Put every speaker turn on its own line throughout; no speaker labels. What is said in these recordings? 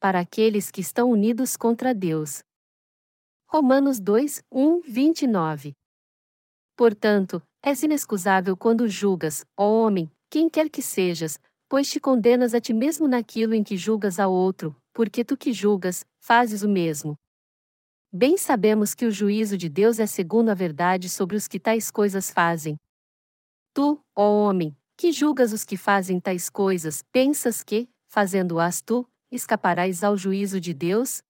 para aqueles que estão unidos contra Deus. Romanos 2, 1, 29. Portanto, és inexcusável quando julgas, ó homem, quem quer que sejas, pois te condenas a ti mesmo naquilo em que julgas a outro, porque tu que julgas, fazes o mesmo. Bem sabemos que o juízo de Deus é segundo a verdade sobre os que tais coisas fazem. Tu, ó homem, que julgas os que fazem tais coisas, pensas que, fazendo-as tu, escaparás ao juízo de Deus?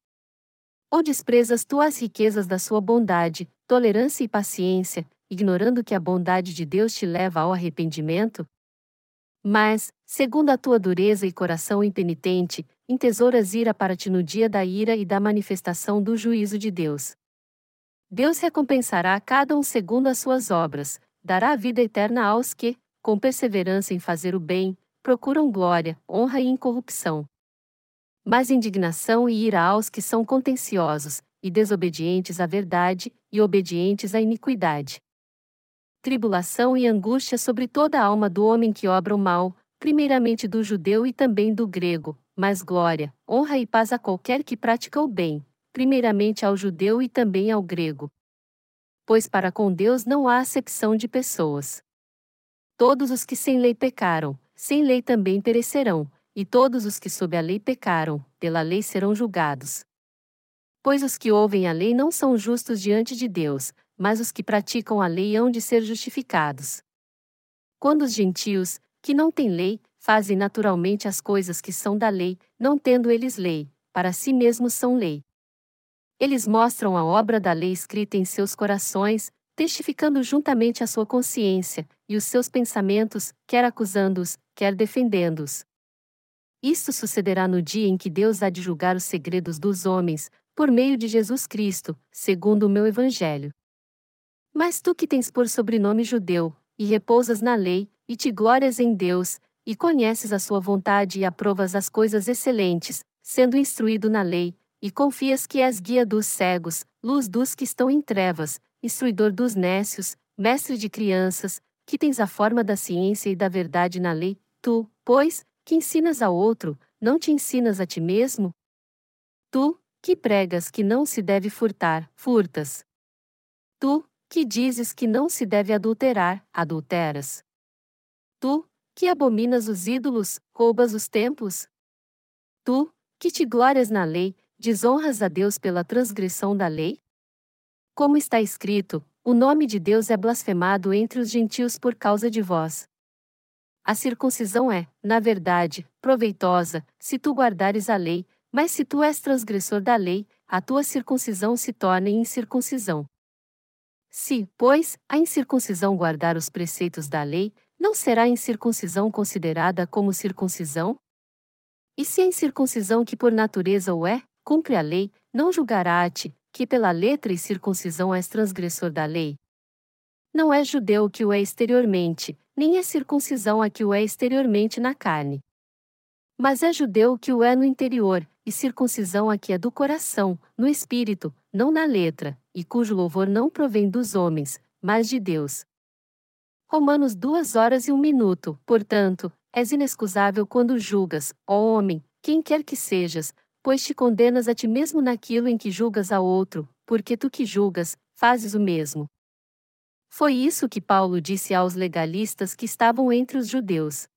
Ou desprezas tu as riquezas da sua bondade, tolerância e paciência, ignorando que a bondade de Deus te leva ao arrependimento? Mas, segundo a tua dureza e coração impenitente, entesouras ira para ti no dia da ira e da manifestação do juízo de Deus. Deus recompensará a cada um segundo as suas obras, dará a vida eterna aos que, com perseverança em fazer o bem, procuram glória, honra e incorrupção. Mas indignação e ira aos que são contenciosos, e desobedientes à verdade, e obedientes à iniquidade. Tribulação e angústia sobre toda a alma do homem que obra o mal, primeiramente do judeu e também do grego, mas glória, honra e paz a qualquer que pratica o bem, primeiramente ao judeu e também ao grego. Pois para com Deus não há acepção de pessoas. Todos os que sem lei pecaram, sem lei também perecerão, e todos os que sob a lei pecaram, pela lei serão julgados. Pois os que ouvem a lei não são justos diante de Deus, mas os que praticam a lei hão de ser justificados. Quando os gentios, que não têm lei, fazem naturalmente as coisas que são da lei, não tendo eles lei, para si mesmos são lei. Eles mostram a obra da lei escrita em seus corações, testificando juntamente a sua consciência, e os seus pensamentos, quer acusando-os, quer defendendo-os. Isto sucederá no dia em que Deus há de julgar os segredos dos homens, por meio de Jesus Cristo, segundo o meu Evangelho. Mas tu que tens por sobrenome judeu, e repousas na lei, e te glórias em Deus, e conheces a sua vontade e aprovas as coisas excelentes, sendo instruído na lei, e confias que és guia dos cegos, luz dos que estão em trevas, instruidor dos nécios, mestre de crianças, que tens a forma da ciência e da verdade na lei, tu, pois, que ensinas a outro, não te ensinas a ti mesmo? Tu, que pregas que não se deve furtar, furtas. Tu, que dizes que não se deve adulterar, adulteras. Tu, que abominas os ídolos, roubas os templos. Tu, que te glórias na lei, desonras a Deus pela transgressão da lei? Como está escrito, o nome de Deus é blasfemado entre os gentios por causa de vós. A circuncisão é, na verdade, proveitosa, se tu guardares a lei, mas se tu és transgressor da lei, a tua circuncisão se torna incircuncisão. Se, pois, a incircuncisão guardar os preceitos da lei, não será a incircuncisão considerada como circuncisão? E se a incircuncisão que por natureza o é, cumpre a lei, não julgará-te, que pela letra e circuncisão és transgressor da lei? Não é judeu que o é exteriormente, nem é circuncisão a que o é exteriormente na carne. Mas é judeu que o é no interior, e circuncisão a que é do coração, no espírito, não na letra, e cujo louvor não provém dos homens, mas de Deus. Romanos duas horas e um minuto, portanto, és inexcusável quando julgas, ó homem, quem quer que sejas, pois te condenas a ti mesmo naquilo em que julgas a outro, porque tu que julgas, fazes o mesmo. Foi isso que Paulo disse aos legalistas que estavam entre os judeus.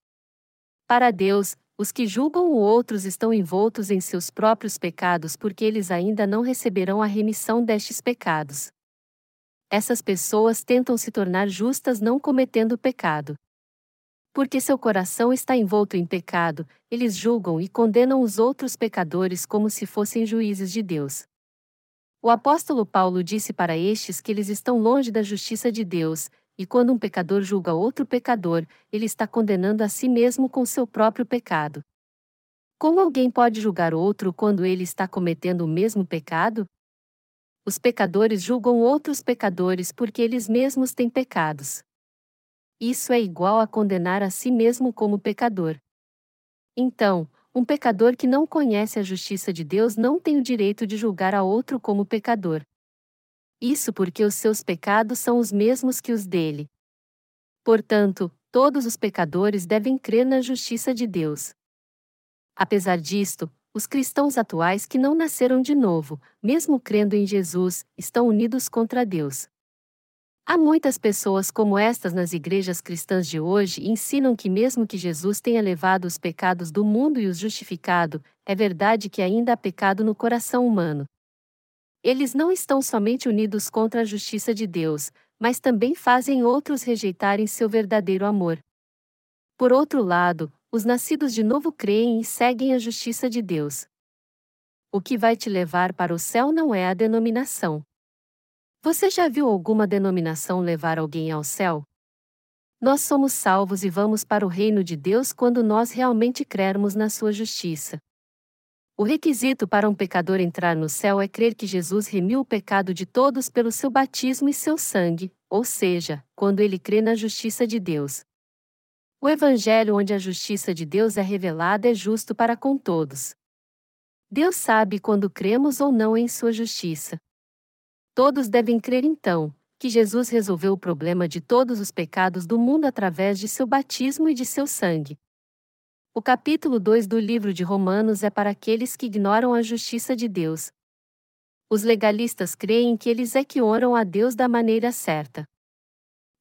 Para Deus, os que julgam o outros estão envoltos em seus próprios pecados porque eles ainda não receberão a remissão destes pecados. Essas pessoas tentam se tornar justas não cometendo pecado. Porque seu coração está envolto em pecado, eles julgam e condenam os outros pecadores como se fossem juízes de Deus. O apóstolo Paulo disse para estes que eles estão longe da justiça de Deus, e quando um pecador julga outro pecador, ele está condenando a si mesmo com seu próprio pecado. Como alguém pode julgar outro quando ele está cometendo o mesmo pecado? Os pecadores julgam outros pecadores porque eles mesmos têm pecados. Isso é igual a condenar a si mesmo como pecador. Então, um pecador que não conhece a justiça de Deus não tem o direito de julgar a outro como pecador. Isso porque os seus pecados são os mesmos que os dele. Portanto, todos os pecadores devem crer na justiça de Deus. Apesar disto, os cristãos atuais que não nasceram de novo, mesmo crendo em Jesus, estão unidos contra Deus. Há muitas pessoas como estas nas igrejas cristãs de hoje e ensinam que, mesmo que Jesus tenha levado os pecados do mundo e os justificado, é verdade que ainda há pecado no coração humano. Eles não estão somente unidos contra a justiça de Deus, mas também fazem outros rejeitarem seu verdadeiro amor. Por outro lado, os nascidos de novo creem e seguem a justiça de Deus. O que vai te levar para o céu não é a denominação. Você já viu alguma denominação levar alguém ao céu? Nós somos salvos e vamos para o reino de Deus quando nós realmente crermos na sua justiça. O requisito para um pecador entrar no céu é crer que Jesus remiu o pecado de todos pelo seu batismo e seu sangue, ou seja, quando ele crê na justiça de Deus. O evangelho onde a justiça de Deus é revelada é justo para com todos. Deus sabe quando cremos ou não em sua justiça. Todos devem crer então, que Jesus resolveu o problema de todos os pecados do mundo através de seu batismo e de seu sangue. O capítulo 2 do livro de Romanos é para aqueles que ignoram a justiça de Deus. Os legalistas creem que eles é que oram a Deus da maneira certa.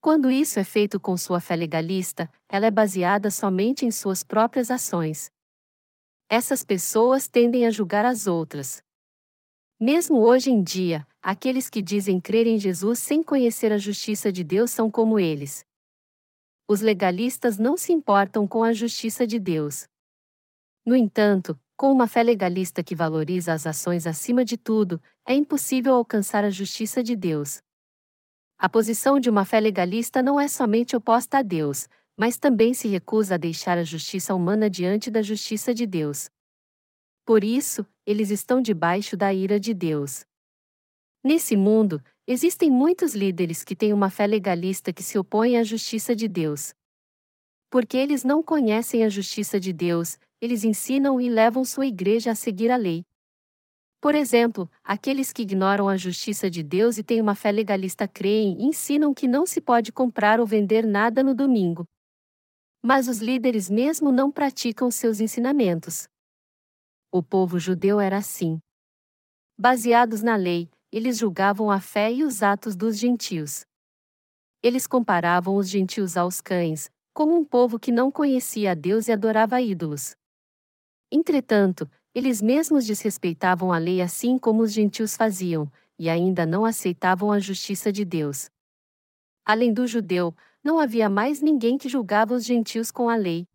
Quando isso é feito com sua fé legalista, ela é baseada somente em suas próprias ações. Essas pessoas tendem a julgar as outras. Mesmo hoje em dia, aqueles que dizem crer em Jesus sem conhecer a justiça de Deus são como eles. Os legalistas não se importam com a justiça de Deus. No entanto, com uma fé legalista que valoriza as ações acima de tudo, é impossível alcançar a justiça de Deus. A posição de uma fé legalista não é somente oposta a Deus, mas também se recusa a deixar a justiça humana diante da justiça de Deus. Por isso, eles estão debaixo da ira de Deus. Nesse mundo, existem muitos líderes que têm uma fé legalista que se opõe à justiça de Deus. Porque eles não conhecem a justiça de Deus, eles ensinam e levam sua igreja a seguir a lei. Por exemplo, aqueles que ignoram a justiça de Deus e têm uma fé legalista creem e ensinam que não se pode comprar ou vender nada no domingo. Mas os líderes mesmo não praticam seus ensinamentos. O povo judeu era assim. Baseados na lei, eles julgavam a fé e os atos dos gentios. Eles comparavam os gentios aos cães, como um povo que não conhecia a Deus e adorava ídolos. Entretanto, eles mesmos desrespeitavam a lei assim como os gentios faziam, e ainda não aceitavam a justiça de Deus. Além do judeu, não havia mais ninguém que julgava os gentios com a lei.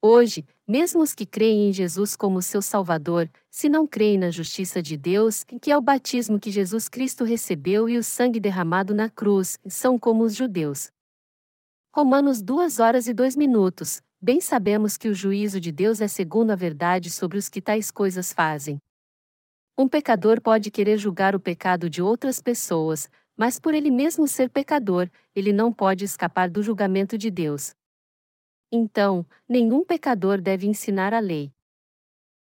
Hoje, mesmo os que creem em Jesus como seu Salvador, se não creem na justiça de Deus, que é o batismo que Jesus Cristo recebeu e o sangue derramado na cruz, são como os judeus. Romanos 2 horas e 2 minutos. Bem sabemos que o juízo de Deus é segundo a verdade sobre os que tais coisas fazem. Um pecador pode querer julgar o pecado de outras pessoas, mas por ele mesmo ser pecador, ele não pode escapar do julgamento de Deus. Então, nenhum pecador deve ensinar a lei.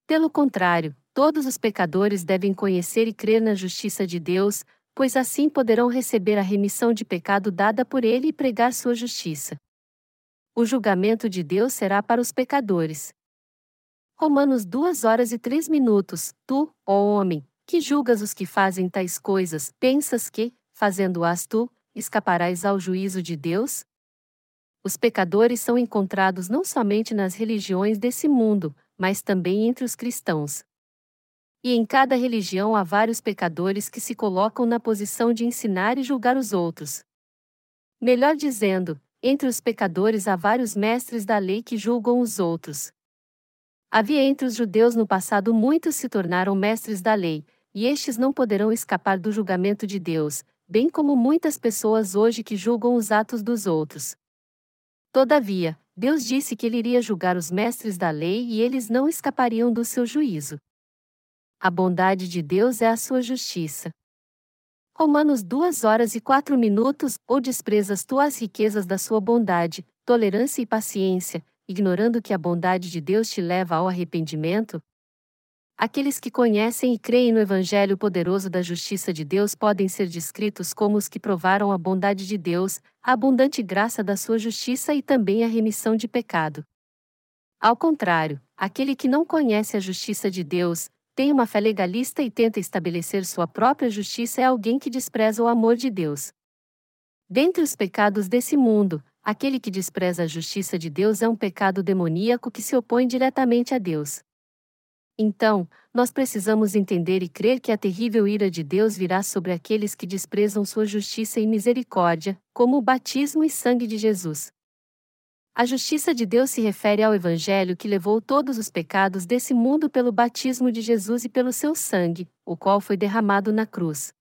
Pelo contrário, todos os pecadores devem conhecer e crer na justiça de Deus, pois assim poderão receber a remissão de pecado dada por ele e pregar sua justiça. O julgamento de Deus será para os pecadores. Romanos 2 horas e 3 minutos. Tu, ó homem, que julgas os que fazem tais coisas, pensas que, fazendo-as tu, escaparás ao juízo de Deus? Os pecadores são encontrados não somente nas religiões desse mundo, mas também entre os cristãos. E em cada religião há vários pecadores que se colocam na posição de ensinar e julgar os outros. Melhor dizendo, entre os pecadores há vários mestres da lei que julgam os outros. Havia entre os judeus no passado muitos se tornaram mestres da lei, e estes não poderão escapar do julgamento de Deus, bem como muitas pessoas hoje que julgam os atos dos outros. Todavia, Deus disse que ele iria julgar os mestres da lei e eles não escapariam do seu juízo. A bondade de Deus é a sua justiça. Romanos 2 horas e 4 minutos, ou desprezas tu as riquezas da sua bondade, tolerância e paciência, ignorando que a bondade de Deus te leva ao arrependimento? Aqueles que conhecem e creem no Evangelho poderoso da justiça de Deus podem ser descritos como os que provaram a bondade de Deus, a abundante graça da sua justiça e também a remissão de pecado. Ao contrário, aquele que não conhece a justiça de Deus, tem uma fé legalista e tenta estabelecer sua própria justiça é alguém que despreza o amor de Deus. Dentre os pecados desse mundo, aquele que despreza a justiça de Deus é um pecado demoníaco que se opõe diretamente a Deus. Então, nós precisamos entender e crer que a terrível ira de Deus virá sobre aqueles que desprezam sua justiça e misericórdia, como o batismo e sangue de Jesus. A justiça de Deus se refere ao Evangelho que levou todos os pecados desse mundo pelo batismo de Jesus e pelo seu sangue, o qual foi derramado na cruz.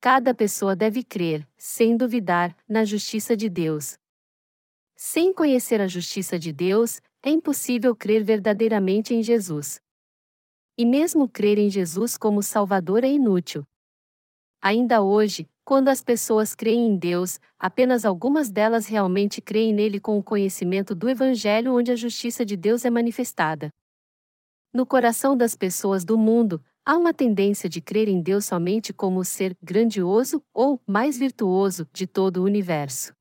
Cada pessoa deve crer, sem duvidar, na justiça de Deus. Sem conhecer a justiça de Deus, é impossível crer verdadeiramente em Jesus. E mesmo crer em Jesus como Salvador é inútil. Ainda hoje, quando as pessoas creem em Deus, apenas algumas delas realmente creem nele com o conhecimento do Evangelho onde a justiça de Deus é manifestada. No coração das pessoas do mundo, há uma tendência de crer em Deus somente como o ser grandioso ou mais virtuoso de todo o universo.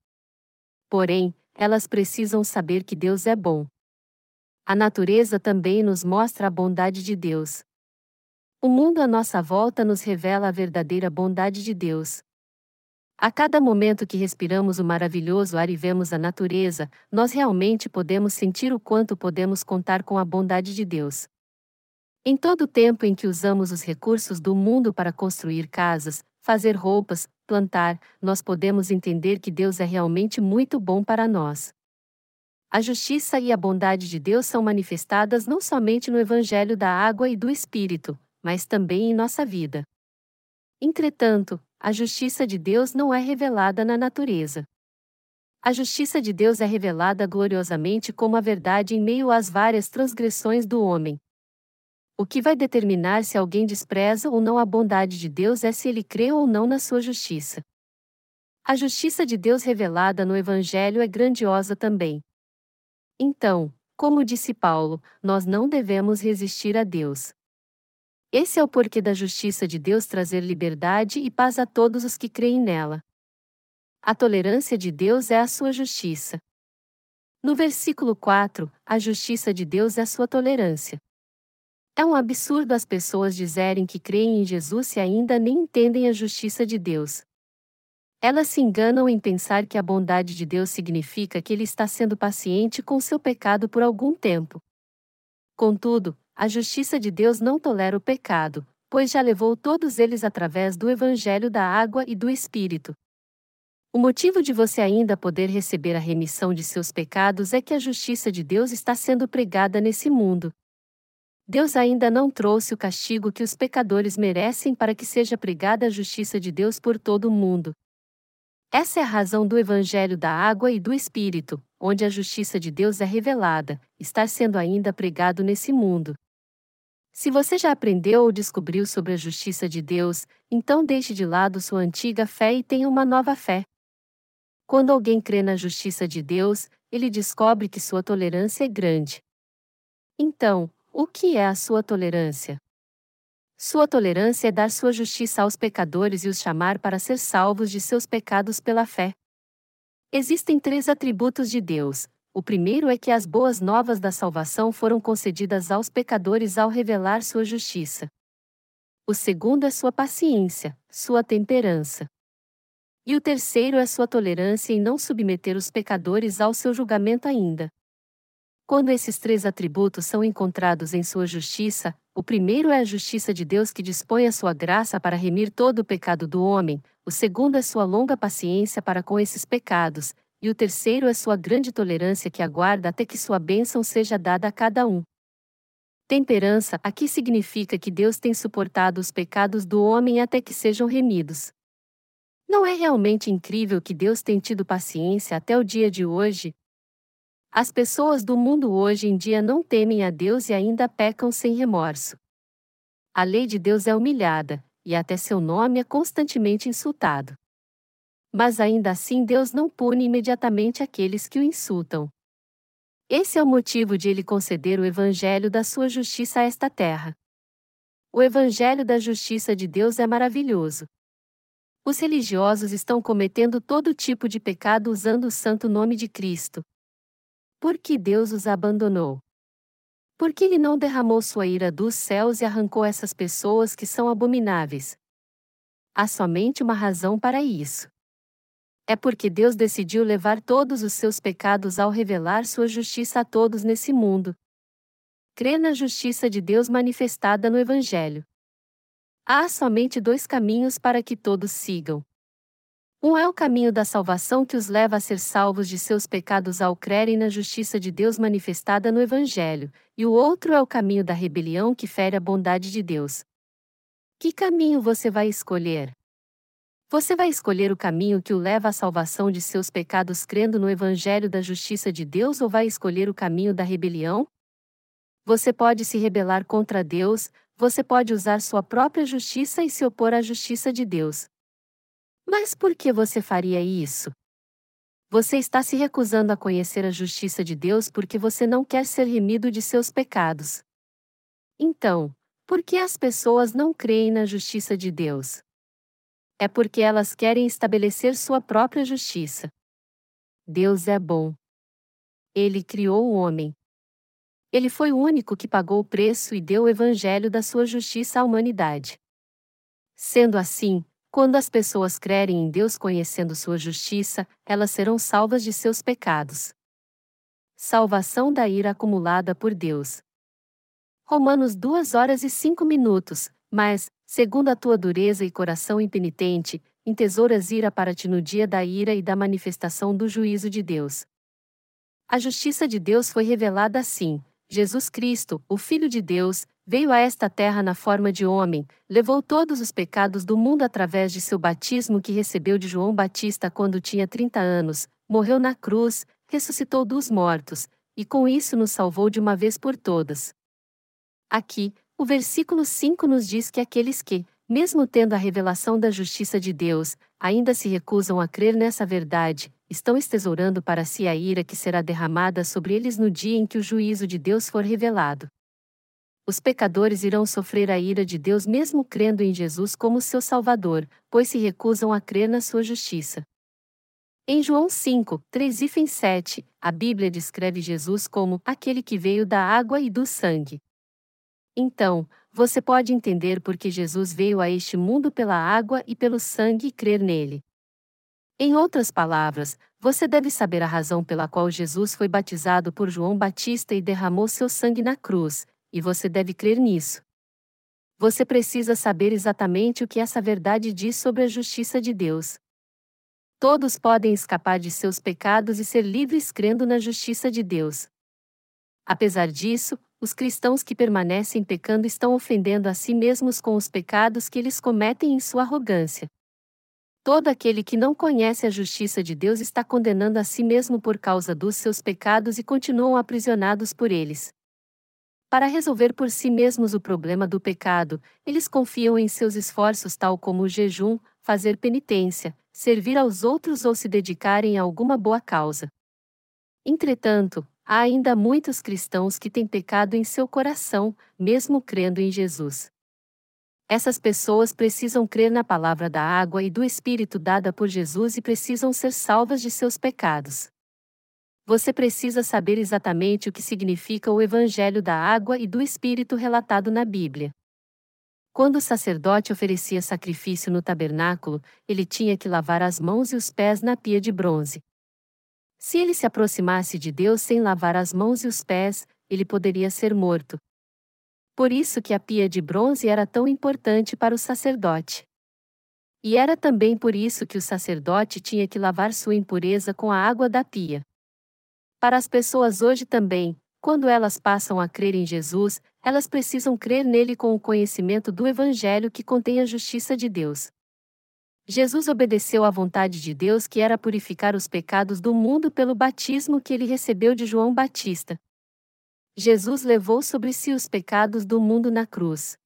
Porém, elas precisam saber que Deus é bom. A natureza também nos mostra a bondade de Deus. O mundo à nossa volta nos revela a verdadeira bondade de Deus. A cada momento que respiramos o maravilhoso ar e vemos a natureza, nós realmente podemos sentir o quanto podemos contar com a bondade de Deus. Em todo o tempo em que usamos os recursos do mundo para construir casas, fazer roupas, plantar, nós podemos entender que Deus é realmente muito bom para nós. A justiça e a bondade de Deus são manifestadas não somente no Evangelho da Água e do Espírito, mas também em nossa vida. Entretanto, a justiça de Deus não é revelada na natureza. A justiça de Deus é revelada gloriosamente como a verdade em meio às várias transgressões do homem. O que vai determinar se alguém despreza ou não a bondade de Deus é se ele crê ou não na sua justiça. A justiça de Deus revelada no Evangelho é grandiosa também. Então, como disse Paulo, nós não devemos resistir a Deus. Esse é o porquê da justiça de Deus trazer liberdade e paz a todos os que creem nela. A tolerância de Deus é a sua justiça. No versículo 4, a justiça de Deus é a sua tolerância. É um absurdo as pessoas dizerem que creem em Jesus e ainda nem entendem a justiça de Deus. Elas se enganam em pensar que a bondade de Deus significa que ele está sendo paciente com seu pecado por algum tempo. Contudo, a justiça de Deus não tolera o pecado, pois já levou todos eles através do Evangelho da água e do Espírito. O motivo de você ainda poder receber a remissão de seus pecados é que a justiça de Deus está sendo pregada nesse mundo. Deus ainda não trouxe o castigo que os pecadores merecem para que seja pregada a justiça de Deus por todo o mundo. Essa é a razão do Evangelho da água e do Espírito, onde a justiça de Deus é revelada, estar sendo ainda pregado nesse mundo. Se você já aprendeu ou descobriu sobre a justiça de Deus, então deixe de lado sua antiga fé e tenha uma nova fé. Quando alguém crê na justiça de Deus, ele descobre que sua tolerância é grande. Então, o que é a sua tolerância? Sua tolerância é dar sua justiça aos pecadores e os chamar para ser salvos de seus pecados pela fé. Existem três atributos de Deus, o primeiro é que as boas novas da salvação foram concedidas aos pecadores ao revelar sua justiça. O segundo é sua paciência, sua temperança. E o terceiro é sua tolerância em não submeter os pecadores ao seu julgamento ainda. Quando esses três atributos são encontrados em sua justiça, o primeiro é a justiça de Deus que dispõe a sua graça para remir todo o pecado do homem, o segundo é sua longa paciência para com esses pecados, e o terceiro é sua grande tolerância que aguarda até que sua bênção seja dada a cada um. Temperança aqui significa que Deus tem suportado os pecados do homem até que sejam remidos. Não é realmente incrível que Deus tenha tido paciência até o dia de hoje? As pessoas do mundo hoje em dia não temem a Deus e ainda pecam sem remorso. A lei de Deus é humilhada, e até seu nome é constantemente insultado. Mas ainda assim Deus não pune imediatamente aqueles que o insultam. Esse é o motivo de ele conceder o evangelho da sua justiça a esta terra. O evangelho da justiça de Deus é maravilhoso. Os religiosos estão cometendo todo tipo de pecado usando o santo nome de Cristo. Por que Deus os abandonou? Por que ele não derramou sua ira dos céus e arrancou essas pessoas que são abomináveis? Há somente uma razão para isso. É porque Deus decidiu levar todos os seus pecados ao revelar sua justiça a todos nesse mundo. Crê na justiça de Deus manifestada no Evangelho. Há somente dois caminhos para que todos sigam. Um é o caminho da salvação que os leva a ser salvos de seus pecados ao crerem na justiça de Deus manifestada no Evangelho, e o outro é o caminho da rebelião que fere a bondade de Deus. Que caminho você vai escolher? Você vai escolher o caminho que o leva à salvação de seus pecados crendo no Evangelho da justiça de Deus ou vai escolher o caminho da rebelião? Você pode se rebelar contra Deus, você pode usar sua própria justiça e se opor à justiça de Deus. Mas por que você faria isso? Você está se recusando a conhecer a justiça de Deus porque você não quer ser remido de seus pecados. Então, por que as pessoas não creem na justiça de Deus? É porque elas querem estabelecer sua própria justiça. Deus é bom. Ele criou o homem. Ele foi o único que pagou o preço e deu o evangelho da sua justiça à humanidade. Sendo assim, quando as pessoas crerem em Deus conhecendo sua justiça, elas serão salvas de seus pecados. Salvação da ira acumulada por Deus. Romanos 2 horas e 5 minutos. Mas, segundo a tua dureza e coração impenitente, entesouras ira para ti no dia da ira e da manifestação do juízo de Deus. A justiça de Deus foi revelada assim: Jesus Cristo, o Filho de Deus, veio a esta terra na forma de homem, levou todos os pecados do mundo através de seu batismo que recebeu de João Batista quando tinha 30 anos, morreu na cruz, ressuscitou dos mortos, e com isso nos salvou de uma vez por todas. Aqui, o versículo 5 nos diz que aqueles que, mesmo tendo a revelação da justiça de Deus, ainda se recusam a crer nessa verdade, estão estesourando para si a ira que será derramada sobre eles no dia em que o juízo de Deus for revelado os pecadores irão sofrer a ira de Deus mesmo crendo em Jesus como seu Salvador, pois se recusam a crer na sua justiça. Em João 5, 3 e 7, a Bíblia descreve Jesus como aquele que veio da água e do sangue. Então, você pode entender por que Jesus veio a este mundo pela água e pelo sangue e crer nele. Em outras palavras, você deve saber a razão pela qual Jesus foi batizado por João Batista e derramou seu sangue na cruz, e você deve crer nisso. Você precisa saber exatamente o que essa verdade diz sobre a justiça de Deus. Todos podem escapar de seus pecados e ser livres crendo na justiça de Deus. Apesar disso, os cristãos que permanecem pecando estão ofendendo a si mesmos com os pecados que eles cometem em sua arrogância. Todo aquele que não conhece a justiça de Deus está condenando a si mesmo por causa dos seus pecados e continuam aprisionados por eles. Para resolver por si mesmos o problema do pecado, eles confiam em seus esforços, tal como o jejum, fazer penitência, servir aos outros ou se dedicarem a alguma boa causa. Entretanto, há ainda muitos cristãos que têm pecado em seu coração, mesmo crendo em Jesus. Essas pessoas precisam crer na palavra da água e do Espírito dada por Jesus e precisam ser salvas de seus pecados você precisa saber exatamente o que significa o Evangelho da água e do Espírito relatado na Bíblia. Quando o sacerdote oferecia sacrifício no tabernáculo, ele tinha que lavar as mãos e os pés na pia de bronze. Se ele se aproximasse de Deus sem lavar as mãos e os pés, ele poderia ser morto. Por isso que a pia de bronze era tão importante para o sacerdote. E era também por isso que o sacerdote tinha que lavar sua impureza com a água da pia. Para as pessoas hoje também, quando elas passam a crer em Jesus, elas precisam crer nele com o conhecimento do Evangelho que contém a justiça de Deus. Jesus obedeceu à vontade de Deus que era purificar os pecados do mundo pelo batismo que ele recebeu de João Batista. Jesus levou sobre si os pecados do mundo na cruz.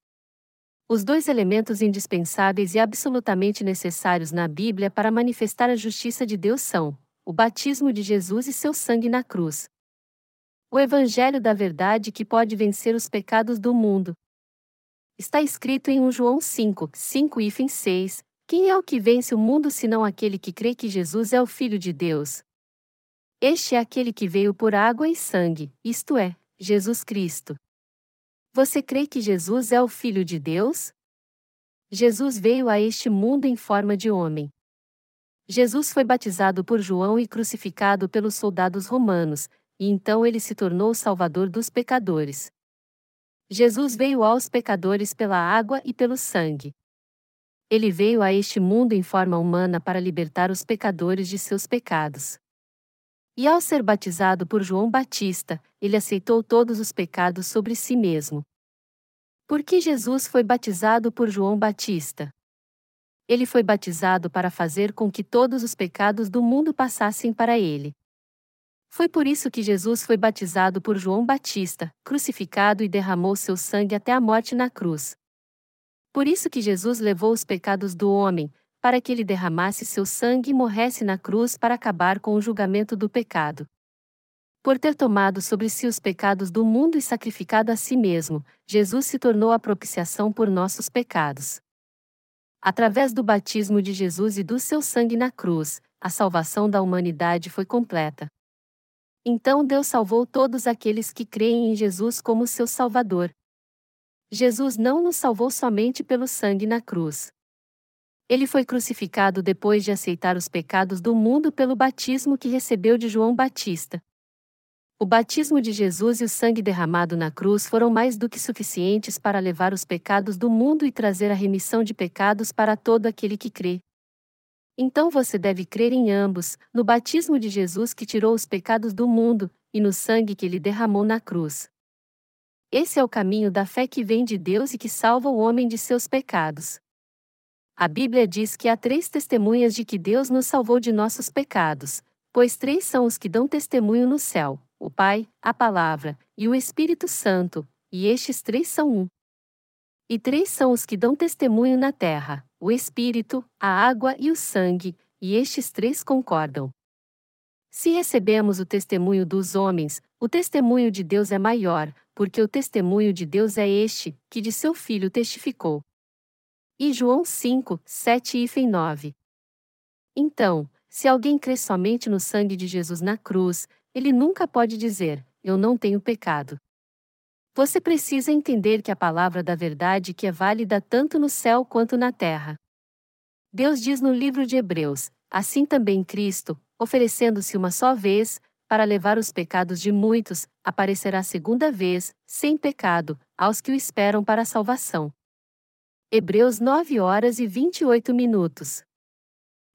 Os dois elementos indispensáveis e absolutamente necessários na Bíblia para manifestar a justiça de Deus são o batismo de Jesus e seu sangue na cruz. O Evangelho da Verdade que pode vencer os pecados do mundo. Está escrito em 1 João 5, 5 e 6, quem é o que vence o mundo senão aquele que crê que Jesus é o Filho de Deus? Este é aquele que veio por água e sangue, isto é, Jesus Cristo. Você crê que Jesus é o Filho de Deus? Jesus veio a este mundo em forma de homem. Jesus foi batizado por João e crucificado pelos soldados romanos, e então ele se tornou o Salvador dos pecadores. Jesus veio aos pecadores pela água e pelo sangue. Ele veio a este mundo em forma humana para libertar os pecadores de seus pecados. E ao ser batizado por João Batista, ele aceitou todos os pecados sobre si mesmo. Por que Jesus foi batizado por João Batista? Ele foi batizado para fazer com que todos os pecados do mundo passassem para ele. Foi por isso que Jesus foi batizado por João Batista, crucificado e derramou seu sangue até a morte na cruz. Por isso que Jesus levou os pecados do homem, para que ele derramasse seu sangue e morresse na cruz para acabar com o julgamento do pecado. Por ter tomado sobre si os pecados do mundo e sacrificado a si mesmo, Jesus se tornou a propiciação por nossos pecados. Através do batismo de Jesus e do seu sangue na cruz, a salvação da humanidade foi completa. Então Deus salvou todos aqueles que creem em Jesus como seu Salvador. Jesus não nos salvou somente pelo sangue na cruz. Ele foi crucificado depois de aceitar os pecados do mundo pelo batismo que recebeu de João Batista. O batismo de Jesus e o sangue derramado na cruz foram mais do que suficientes para levar os pecados do mundo e trazer a remissão de pecados para todo aquele que crê. Então você deve crer em ambos, no batismo de Jesus que tirou os pecados do mundo, e no sangue que ele derramou na cruz. Esse é o caminho da fé que vem de Deus e que salva o homem de seus pecados. A Bíblia diz que há três testemunhas de que Deus nos salvou de nossos pecados, pois três são os que dão testemunho no céu: o Pai, a Palavra e o Espírito Santo, e estes três são um. E três são os que dão testemunho na terra: o Espírito, a água e o sangue, e estes três concordam. Se recebemos o testemunho dos homens, o testemunho de Deus é maior, porque o testemunho de Deus é este, que de seu Filho testificou. E João 5, 7 e 9. Então, se alguém crê somente no sangue de Jesus na cruz, ele nunca pode dizer: Eu não tenho pecado. Você precisa entender que a palavra da verdade que é válida tanto no céu quanto na terra. Deus diz no livro de Hebreus: Assim também Cristo, oferecendo-se uma só vez, para levar os pecados de muitos, aparecerá segunda vez, sem pecado, aos que o esperam para a salvação. Hebreus 9 horas e 28 minutos.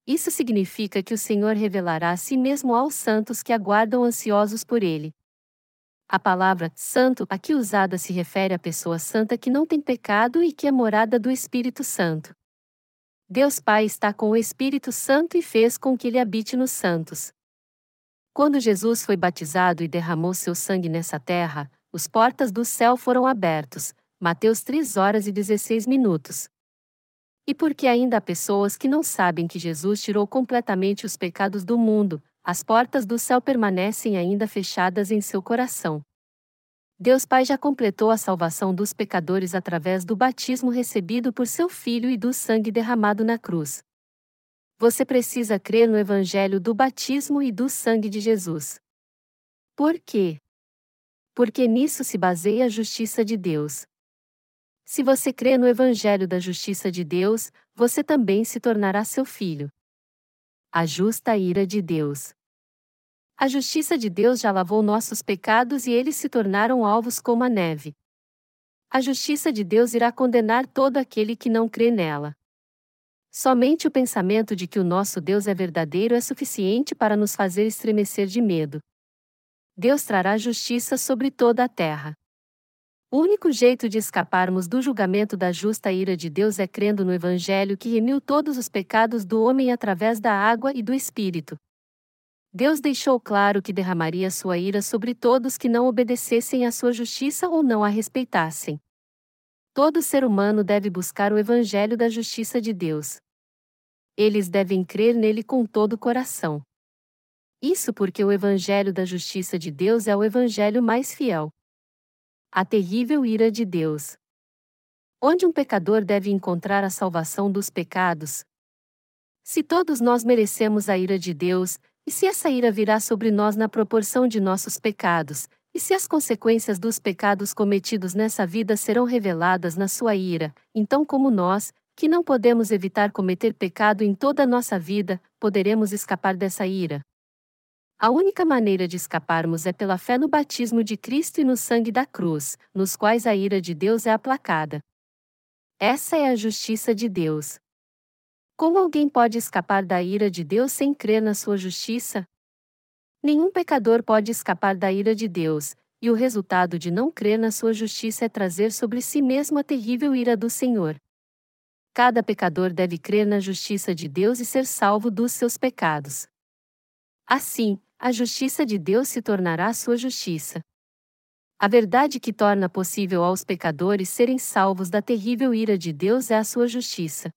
Isso significa que o Senhor revelará a si mesmo aos santos que aguardam ansiosos por ele. A palavra santo aqui usada se refere à pessoa santa que não tem pecado e que é morada do Espírito Santo. Deus Pai está com o Espírito Santo e fez com que ele habite nos santos. Quando Jesus foi batizado e derramou seu sangue nessa terra, os portas do céu foram abertos, Mateus 3 horas e 16 minutos. E porque ainda há pessoas que não sabem que Jesus tirou completamente os pecados do mundo, as portas do céu permanecem ainda fechadas em seu coração. Deus Pai já completou a salvação dos pecadores através do batismo recebido por seu Filho e do sangue derramado na cruz. Você precisa crer no Evangelho do batismo e do sangue de Jesus. Por quê? Porque nisso se baseia a justiça de Deus. Se você crê no Evangelho da Justiça de Deus, você também se tornará seu filho. A justa ira de Deus. A justiça de Deus já lavou nossos pecados e eles se tornaram alvos como a neve. A justiça de Deus irá condenar todo aquele que não crê nela. Somente o pensamento de que o nosso Deus é verdadeiro é suficiente para nos fazer estremecer de medo. Deus trará justiça sobre toda a terra. O único jeito de escaparmos do julgamento da justa ira de Deus é crendo no Evangelho que remiu todos os pecados do homem através da água e do Espírito. Deus deixou claro que derramaria sua ira sobre todos que não obedecessem à sua justiça ou não a respeitassem. Todo ser humano deve buscar o Evangelho da justiça de Deus. Eles devem crer nele com todo o coração. Isso porque o Evangelho da justiça de Deus é o Evangelho mais fiel. A terrível ira de Deus. Onde um pecador deve encontrar a salvação dos pecados? Se todos nós merecemos a ira de Deus, E se essa ira virá sobre nós na proporção de nossos pecados, e se as consequências dos pecados cometidos nessa vida serão reveladas na sua ira, então, como nós, que não podemos evitar cometer pecado em toda a nossa vida, poderemos escapar dessa ira. A única maneira de escaparmos é pela fé no batismo de Cristo e no sangue da cruz, nos quais a ira de Deus é aplacada. Essa é a justiça de Deus. Como alguém pode escapar da ira de Deus sem crer na sua justiça? Nenhum pecador pode escapar da ira de Deus, e o resultado de não crer na sua justiça é trazer sobre si mesmo a terrível ira do Senhor. Cada pecador deve crer na justiça de Deus e ser salvo dos seus pecados. Assim, a justiça de Deus se tornará sua justiça. A verdade que torna possível aos pecadores serem salvos da terrível ira de Deus é a sua justiça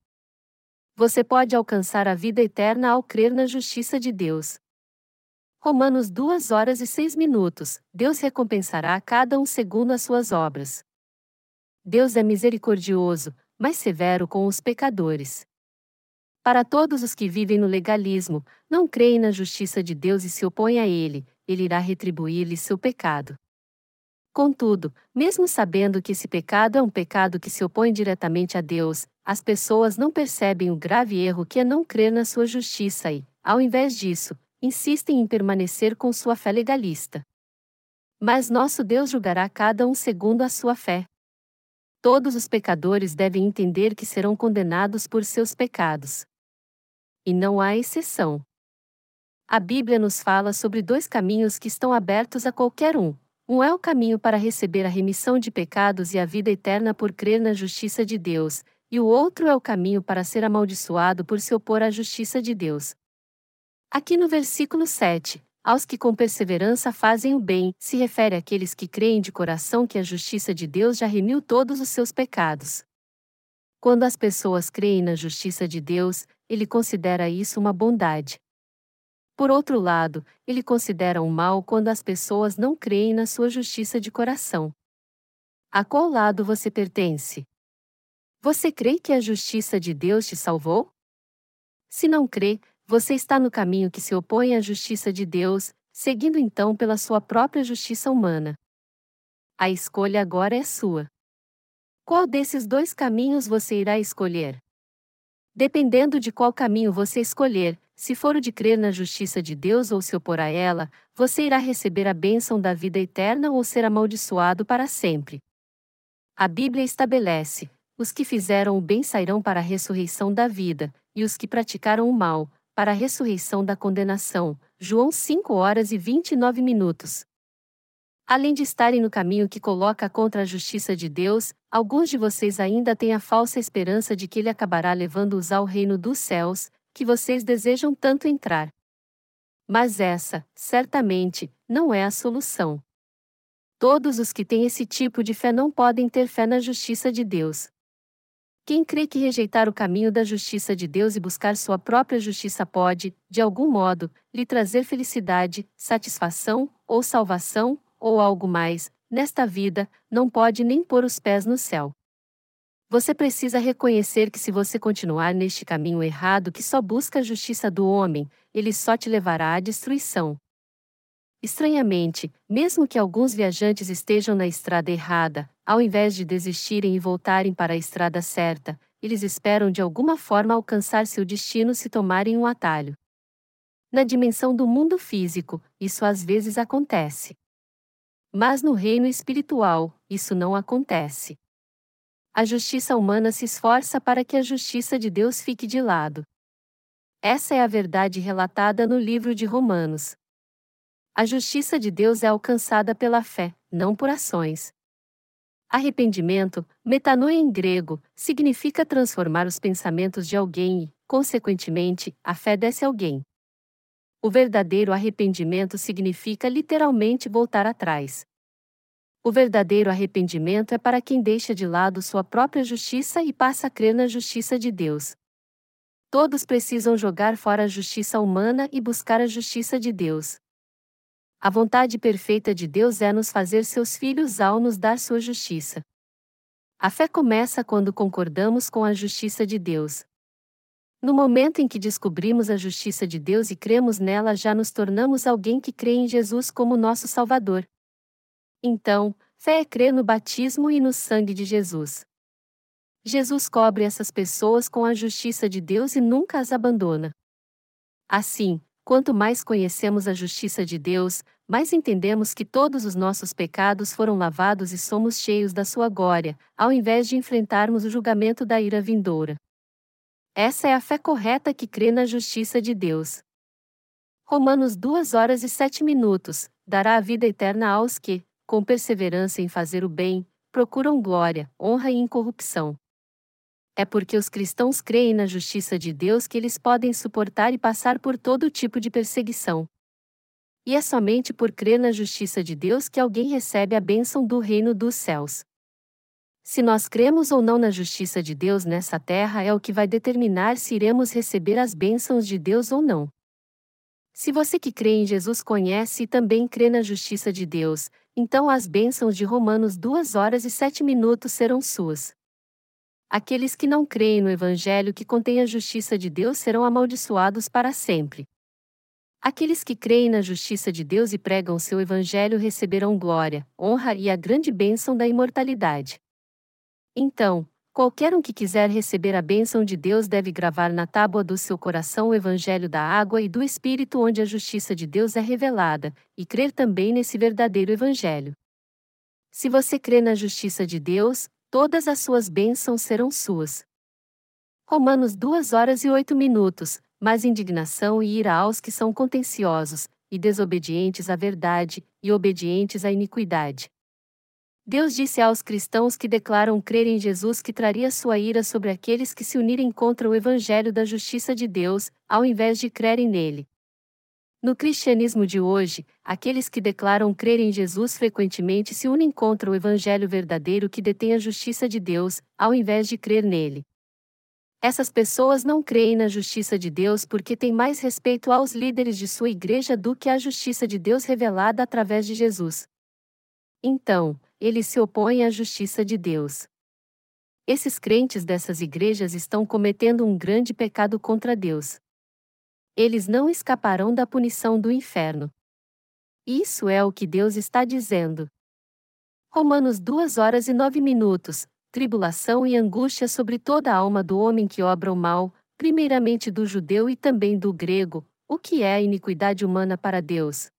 você pode alcançar a vida eterna ao crer na justiça de Deus. Romanos 2 horas e 6 minutos. Deus recompensará a cada um segundo as suas obras. Deus é misericordioso, mas severo com os pecadores. Para todos os que vivem no legalismo, não creem na justiça de Deus e se opõem a ele, ele irá retribuir-lhe seu pecado. Contudo, mesmo sabendo que esse pecado é um pecado que se opõe diretamente a Deus, as pessoas não percebem o grave erro que é não crer na sua justiça e, ao invés disso, insistem em permanecer com sua fé legalista. Mas nosso Deus julgará cada um segundo a sua fé. Todos os pecadores devem entender que serão condenados por seus pecados. E não há exceção. A Bíblia nos fala sobre dois caminhos que estão abertos a qualquer um, um é o caminho para receber a remissão de pecados e a vida eterna por crer na justiça de Deus, e o outro é o caminho para ser amaldiçoado por se opor à justiça de Deus. Aqui no versículo 7, aos que com perseverança fazem o bem, se refere àqueles que creem de coração que a justiça de Deus já remiu todos os seus pecados. Quando as pessoas creem na justiça de Deus, ele considera isso uma bondade. Por outro lado, ele considera um mal quando as pessoas não creem na sua justiça de coração. A qual lado você pertence? Você crê que a justiça de Deus te salvou? Se não crê, você está no caminho que se opõe à justiça de Deus, seguindo então pela sua própria justiça humana. A escolha agora é sua. Qual desses dois caminhos você irá escolher? Dependendo de qual caminho você escolher, se for o de crer na justiça de Deus ou se opor a ela, você irá receber a bênção da vida eterna ou ser amaldiçoado para sempre. A Bíblia estabelece: os que fizeram o bem sairão para a ressurreição da vida, e os que praticaram o mal, para a ressurreição da condenação. João 5 horas e 29 minutos. Além de estarem no caminho que coloca contra a justiça de Deus, alguns de vocês ainda têm a falsa esperança de que ele acabará levando-os ao reino dos céus, que vocês desejam tanto entrar. Mas essa, certamente, não é a solução. Todos os que têm esse tipo de fé não podem ter fé na justiça de Deus. Quem crê que rejeitar o caminho da justiça de Deus e buscar sua própria justiça pode, de algum modo, lhe trazer felicidade, satisfação, ou salvação, ou algo mais, nesta vida, não pode nem pôr os pés no céu. Você precisa reconhecer que se você continuar neste caminho errado que só busca a justiça do homem, ele só te levará à destruição. Estranhamente, mesmo que alguns viajantes estejam na estrada errada, ao invés de desistirem e voltarem para a estrada certa, eles esperam de alguma forma alcançar seu destino se tomarem um atalho. Na dimensão do mundo físico, isso às vezes acontece. Mas no reino espiritual, isso não acontece. A justiça humana se esforça para que a justiça de Deus fique de lado. Essa é a verdade relatada no livro de Romanos. A justiça de Deus é alcançada pela fé, não por ações. Arrependimento, metanoia em grego, significa transformar os pensamentos de alguém e, consequentemente, a fé desse alguém. O verdadeiro arrependimento significa literalmente voltar atrás. O verdadeiro arrependimento é para quem deixa de lado sua própria justiça e passa a crer na justiça de Deus. Todos precisam jogar fora a justiça humana e buscar a justiça de Deus. A vontade perfeita de Deus é nos fazer seus filhos ao nos dar sua justiça. A fé começa quando concordamos com a justiça de Deus. No momento em que descobrimos a justiça de Deus e cremos nela, já nos tornamos alguém que crê em Jesus como nosso Salvador. Então, fé é crer no batismo e no sangue de Jesus. Jesus cobre essas pessoas com a justiça de Deus e nunca as abandona. Assim, quanto mais conhecemos a justiça de Deus, mais entendemos que todos os nossos pecados foram lavados e somos cheios da sua glória, ao invés de enfrentarmos o julgamento da ira vindoura. Essa é a fé correta que crê na justiça de Deus. Romanos 2 horas e 7 minutos dará a vida eterna aos que, com perseverança em fazer o bem, procuram glória, honra e incorrupção. É porque os cristãos creem na justiça de Deus que eles podem suportar e passar por todo tipo de perseguição. E é somente por crer na justiça de Deus que alguém recebe a bênção do reino dos céus. Se nós cremos ou não na justiça de Deus nessa terra é o que vai determinar se iremos receber as bênçãos de Deus ou não. Se você que crê em Jesus conhece e também crê na justiça de Deus, então as bênçãos de Romanos 2 horas e 7 minutos serão suas. Aqueles que não creem no Evangelho que contém a justiça de Deus serão amaldiçoados para sempre. Aqueles que creem na justiça de Deus e pregam seu Evangelho receberão glória, honra e a grande bênção da imortalidade. Então, qualquer um que quiser receber a bênção de Deus deve gravar na tábua do seu coração o Evangelho da água e do Espírito, onde a justiça de Deus é revelada, e crer também nesse verdadeiro Evangelho. Se você crê na justiça de Deus, todas as suas bênçãos serão suas. Romanos 2 horas e 8 minutos, mas indignação e ira aos que são contenciosos, e desobedientes à verdade, e obedientes à iniquidade. Deus disse aos cristãos que declaram crer em Jesus que traria sua ira sobre aqueles que se unirem contra o evangelho da justiça de Deus, ao invés de crerem nele. No cristianismo de hoje, aqueles que declaram crer em Jesus frequentemente se unem contra o evangelho verdadeiro que detém a justiça de Deus, ao invés de crer nele. Essas pessoas não creem na justiça de Deus porque têm mais respeito aos líderes de sua igreja do que à justiça de Deus revelada através de Jesus. Então, eles se opõem à justiça de Deus. Esses crentes dessas igrejas estão cometendo um grande pecado contra Deus. Eles não escaparão da punição do inferno. Isso é o que Deus está dizendo. Romanos 2 horas e 9 minutos. Tribulação e angústia sobre toda a alma do homem que obra o mal, primeiramente do judeu e também do grego, o que é a iniquidade humana para Deus.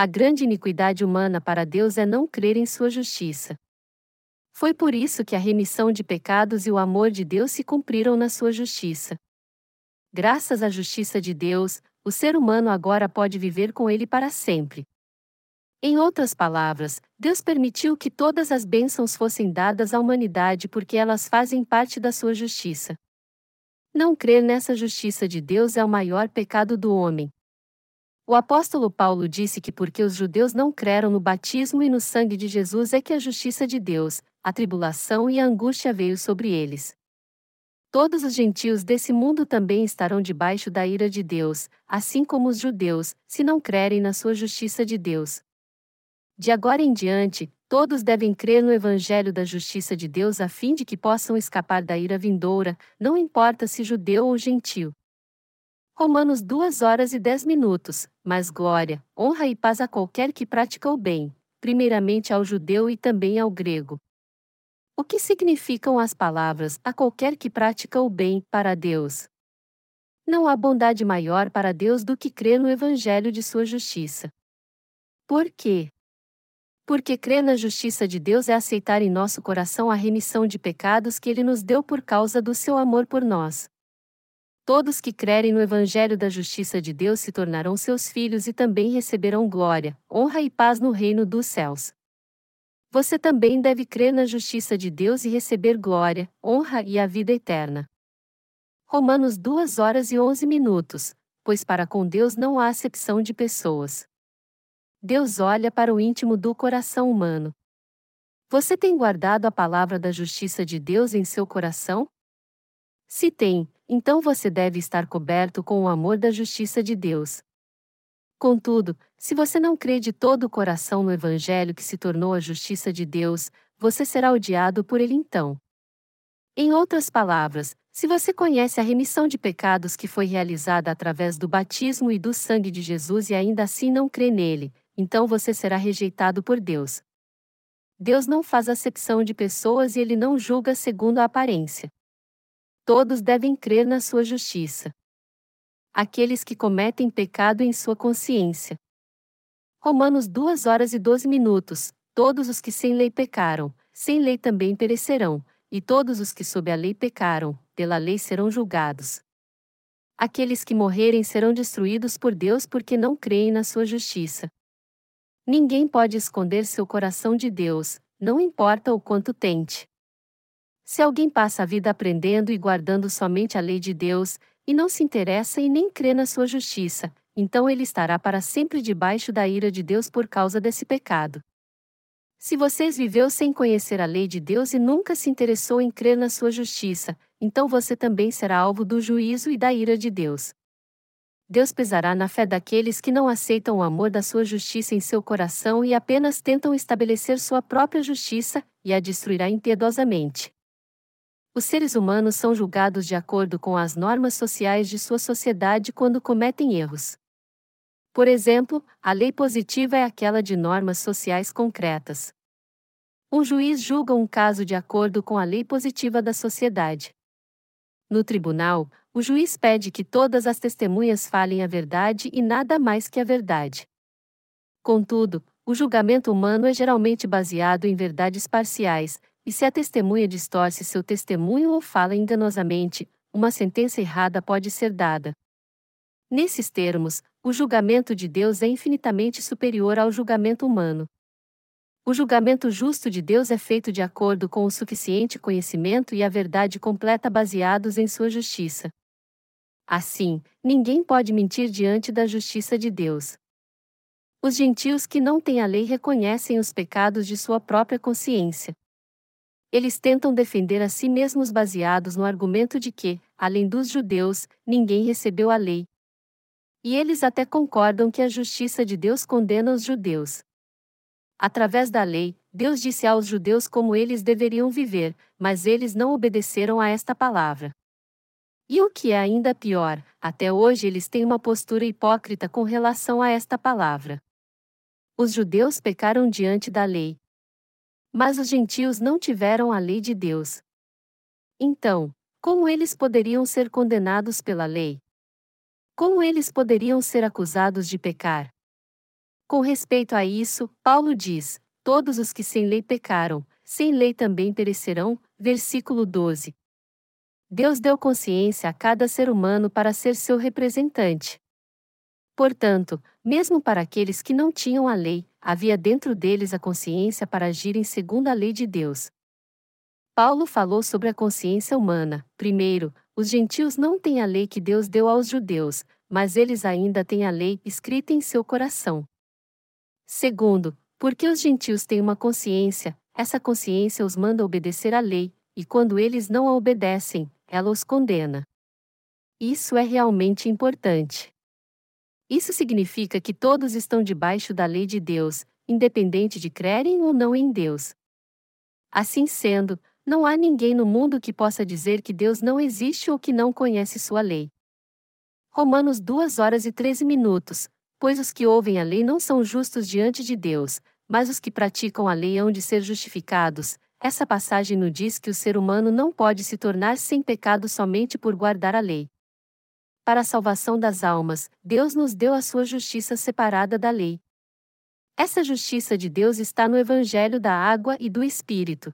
A grande iniquidade humana para Deus é não crer em sua justiça. Foi por isso que a remissão de pecados e o amor de Deus se cumpriram na sua justiça. Graças à justiça de Deus, o ser humano agora pode viver com ele para sempre. Em outras palavras, Deus permitiu que todas as bênçãos fossem dadas à humanidade porque elas fazem parte da sua justiça. Não crer nessa justiça de Deus é o maior pecado do homem. O apóstolo Paulo disse que porque os judeus não creram no batismo e no sangue de Jesus é que a justiça de Deus, a tribulação e a angústia veio sobre eles. Todos os gentios desse mundo também estarão debaixo da ira de Deus, assim como os judeus, se não crerem na sua justiça de Deus. De agora em diante, todos devem crer no Evangelho da justiça de Deus a fim de que possam escapar da ira vindoura, não importa se judeu ou gentio. Romanos 2 horas e 10 minutos, mas glória, honra e paz a qualquer que pratica o bem, primeiramente ao judeu e também ao grego. O que significam as palavras a qualquer que pratica o bem para Deus? Não há bondade maior para Deus do que crer no evangelho de sua justiça. Por quê? Porque crer na justiça de Deus é aceitar em nosso coração a remissão de pecados que ele nos deu por causa do seu amor por nós. Todos que crerem no Evangelho da Justiça de Deus se tornarão seus filhos e também receberão glória, honra e paz no reino dos céus. Você também deve crer na justiça de Deus e receber glória, honra e a vida eterna. Romanos 2 horas e 11 minutos, pois para com Deus não há acepção de pessoas. Deus olha para o íntimo do coração humano. Você tem guardado a palavra da justiça de Deus em seu coração? Se tem, então você deve estar coberto com o amor da justiça de Deus. Contudo, se você não crê de todo o coração no Evangelho que se tornou a justiça de Deus, você será odiado por ele então. Em outras palavras, Se você conhece a remissão de pecados que foi realizada através do batismo e do sangue de Jesus e ainda assim não crê nele, então você será rejeitado por Deus. Deus não faz acepção de pessoas e ele não julga segundo a aparência. Todos devem crer na sua justiça. Aqueles que cometem pecado em sua consciência. Romanos 2 horas e 12 minutos. Todos os que sem lei pecaram, sem lei também perecerão, e todos os que sob a lei pecaram, pela lei serão julgados. Aqueles que morrerem serão destruídos por Deus porque não creem na sua justiça. Ninguém pode esconder seu coração de Deus, não importa o quanto tente. Se alguém passa a vida aprendendo e guardando somente a lei de Deus, e não se interessa e nem crê na sua justiça, então ele estará para sempre debaixo da ira de Deus por causa desse pecado. Se vocês viveu sem conhecer a lei de Deus e nunca se interessou em crer na sua justiça, então você também será alvo do juízo e da ira de Deus. Deus pesará na fé daqueles que não aceitam o amor da sua justiça em seu coração e apenas tentam estabelecer sua própria justiça, e a destruirá impiedosamente. Os seres humanos são julgados de acordo com as normas sociais de sua sociedade quando cometem erros. Por exemplo, a lei positiva é aquela de normas sociais concretas. Um juiz julga um caso de acordo com a lei positiva da sociedade. No tribunal, o juiz pede que todas as testemunhas falem a verdade e nada mais que a verdade. Contudo, o julgamento humano é geralmente baseado em verdades parciais, e se a testemunha distorce seu testemunho ou fala enganosamente, uma sentença errada pode ser dada. Nesses termos, o julgamento de Deus é infinitamente superior ao julgamento humano. O julgamento justo de Deus é feito de acordo com o suficiente conhecimento e a verdade completa baseados em sua justiça. Assim, ninguém pode mentir diante da justiça de Deus. Os gentios que não têm a lei reconhecem os pecados de sua própria consciência. Eles tentam defender a si mesmos baseados no argumento de que, além dos judeus, ninguém recebeu a lei. E eles até concordam que a justiça de Deus condena os judeus. Através da lei, Deus disse aos judeus como eles deveriam viver, mas eles não obedeceram a esta palavra. E o que é ainda pior, até hoje eles têm uma postura hipócrita com relação a esta palavra. Os judeus pecaram diante da lei. Mas os gentios não tiveram a lei de Deus. Então, como eles poderiam ser condenados pela lei? Como eles poderiam ser acusados de pecar? Com respeito a isso, Paulo diz: Todos os que sem lei pecaram, sem lei também perecerão. Versículo 12. Deus deu consciência a cada ser humano para ser seu representante. Portanto, mesmo para aqueles que não tinham a lei, havia dentro deles a consciência para agirem segundo a lei de Deus. Paulo falou sobre a consciência humana. Primeiro, os gentios não têm a lei que Deus deu aos judeus, mas eles ainda têm a lei escrita em seu coração. Segundo, porque os gentios têm uma consciência, essa consciência os manda obedecer à lei, e quando eles não a obedecem, ela os condena. Isso é realmente importante. Isso significa que todos estão debaixo da lei de Deus, independente de crerem ou não em Deus. Assim sendo, não há ninguém no mundo que possa dizer que Deus não existe ou que não conhece sua lei. Romanos 2 horas e 13 minutos, Pois os que ouvem a lei não são justos diante de Deus, mas os que praticam a lei hão de ser justificados. Essa passagem nos diz que o ser humano não pode se tornar sem pecado somente por guardar a lei. Para a salvação das almas, Deus nos deu a sua justiça separada da lei. Essa justiça de Deus está no Evangelho da Água e do Espírito.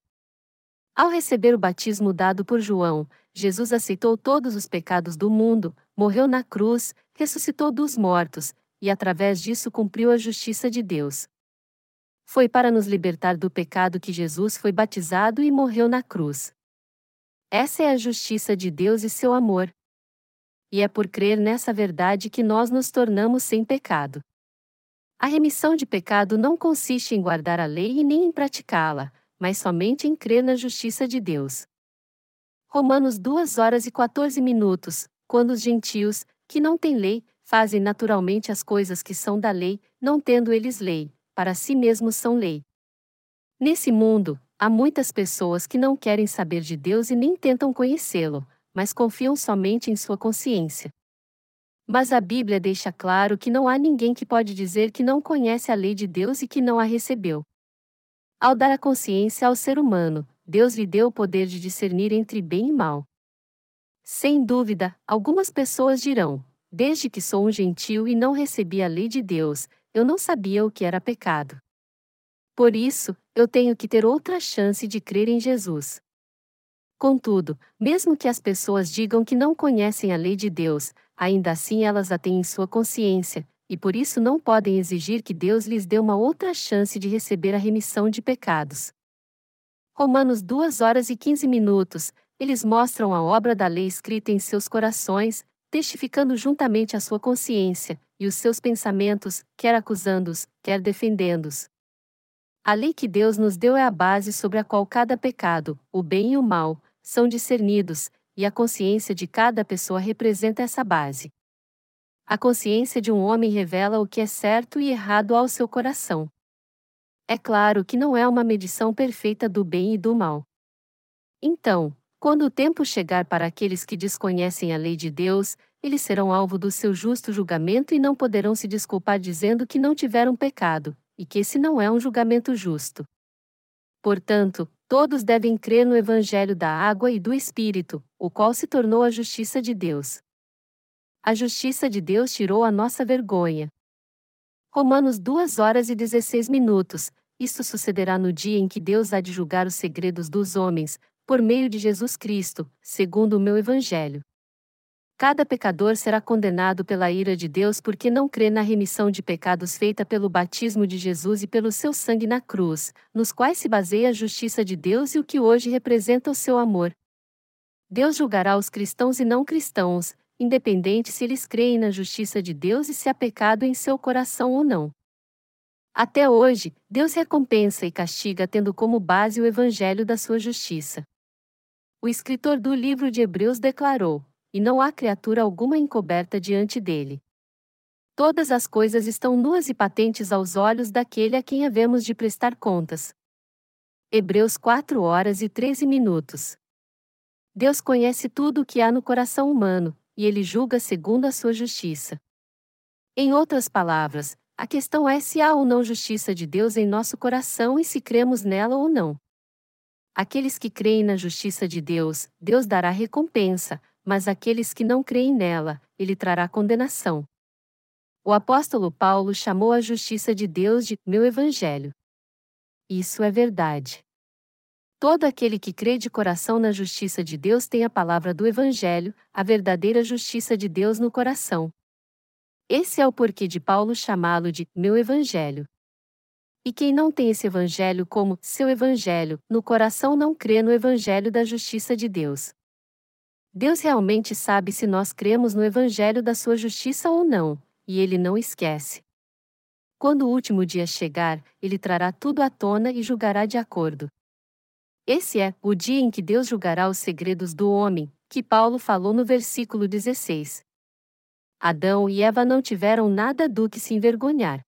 Ao receber o batismo dado por João, Jesus aceitou todos os pecados do mundo, morreu na cruz, ressuscitou dos mortos, e através disso cumpriu a justiça de Deus. Foi para nos libertar do pecado que Jesus foi batizado e morreu na cruz. Essa é a justiça de Deus e seu amor. E é por crer nessa verdade que nós nos tornamos sem pecado. A remissão de pecado não consiste em guardar a lei e nem em praticá-la, mas somente em crer na justiça de Deus. Romanos 2 horas e 14 minutos, quando os gentios, que não têm lei, fazem naturalmente as coisas que são da lei, não tendo eles lei, para si mesmos são lei. Nesse mundo, há muitas pessoas que não querem saber de Deus e nem tentam conhecê-lo, mas confiam somente em sua consciência. Mas a Bíblia deixa claro que não há ninguém que pode dizer que não conhece a lei de Deus e que não a recebeu. Ao dar a consciência ao ser humano, Deus lhe deu o poder de discernir entre bem e mal. Sem dúvida, algumas pessoas dirão: Desde que sou um gentil e não recebi a lei de Deus, eu não sabia o que era pecado. Por isso, eu tenho que ter outra chance de crer em Jesus. Contudo, mesmo que as pessoas digam que não conhecem a lei de Deus, ainda assim elas a têm em sua consciência, e por isso não podem exigir que Deus lhes dê uma outra chance de receber a remissão de pecados. Romanos 2 horas e 15 minutos, eles mostram a obra da lei escrita em seus corações, testificando juntamente a sua consciência e os seus pensamentos, quer acusando-os, quer defendendo-os. A lei que Deus nos deu é a base sobre a qual cada pecado, o bem e o mal, são discernidos, e a consciência de cada pessoa representa essa base. A consciência de um homem revela o que é certo e errado ao seu coração. É claro que não é uma medição perfeita do bem e do mal. Então, quando o tempo chegar para aqueles que desconhecem a lei de Deus, eles serão alvo do seu justo julgamento e não poderão se desculpar dizendo que não tiveram pecado, e que esse não é um julgamento justo. Portanto, todos devem crer no Evangelho da água e do Espírito, o qual se tornou a justiça de Deus. A justiça de Deus tirou a nossa vergonha. Romanos 2 horas e 16 minutos. Isto sucederá no dia em que Deus há de julgar os segredos dos homens, por meio de Jesus Cristo, segundo o meu Evangelho. Cada pecador será condenado pela ira de Deus porque não crê na remissão de pecados feita pelo batismo de Jesus e pelo seu sangue na cruz, nos quais se baseia a justiça de Deus e o que hoje representa o seu amor. Deus julgará os cristãos e não cristãos, independente se eles creem na justiça de Deus e se há pecado em seu coração ou não. Até hoje, Deus recompensa e castiga tendo como base o evangelho da sua justiça. O escritor do livro de Hebreus declarou: e não há criatura alguma encoberta diante dele. Todas as coisas estão nuas e patentes aos olhos daquele a quem havemos de prestar contas. Hebreus 4 horas e 13 minutos. Deus conhece tudo o que há no coração humano, e ele julga segundo a sua justiça. Em outras palavras, a questão é se há ou não justiça de Deus em nosso coração e se cremos nela ou não. Aqueles que creem na justiça de Deus, Deus dará recompensa, mas aqueles que não creem nela, ele trará condenação. O apóstolo Paulo chamou a justiça de Deus de meu evangelho. Isso é verdade. Todo aquele que crê de coração na justiça de Deus tem a palavra do evangelho, a verdadeira justiça de Deus no coração. Esse é o porquê de Paulo chamá-lo de meu evangelho. E quem não tem esse evangelho como seu evangelho, no coração não crê no evangelho da justiça de Deus. Deus realmente sabe se nós cremos no Evangelho da Sua justiça ou não, e Ele não esquece. Quando o último dia chegar, Ele trará tudo à tona e julgará de acordo. Esse é o dia em que Deus julgará os segredos do homem, que Paulo falou no versículo 16. Adão e Eva não tiveram nada do que se envergonhar.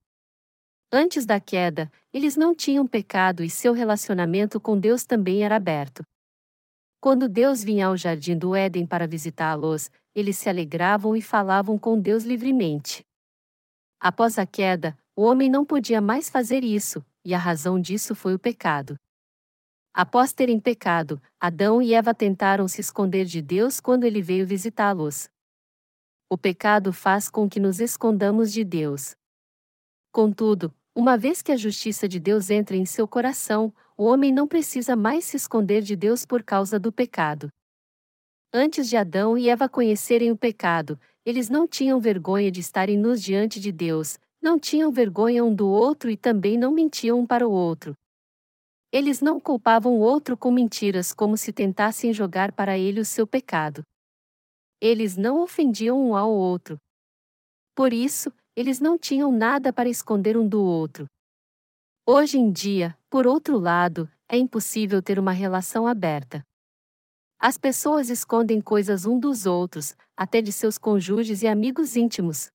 Antes da queda, eles não tinham pecado e seu relacionamento com Deus também era aberto. Quando Deus vinha ao jardim do Éden para visitá-los, eles se alegravam e falavam com Deus livremente. Após a queda, o homem não podia mais fazer isso, e a razão disso foi o pecado. Após terem pecado, Adão e Eva tentaram se esconder de Deus quando ele veio visitá-los. O pecado faz com que nos escondamos de Deus. Contudo, uma vez que a justiça de Deus entra em seu coração, o homem não precisa mais se esconder de Deus por causa do pecado. Antes de Adão e Eva conhecerem o pecado, eles não tinham vergonha de estarem nus diante de Deus, não tinham vergonha um do outro e também não mentiam um para o outro. Eles não culpavam o outro com mentiras como se tentassem jogar para ele o seu pecado. Eles não ofendiam um ao outro. Por isso, eles não tinham nada para esconder um do outro. Hoje em dia, por outro lado, é impossível ter uma relação aberta. As pessoas escondem coisas um dos outros, até de seus cônjuges e amigos íntimos.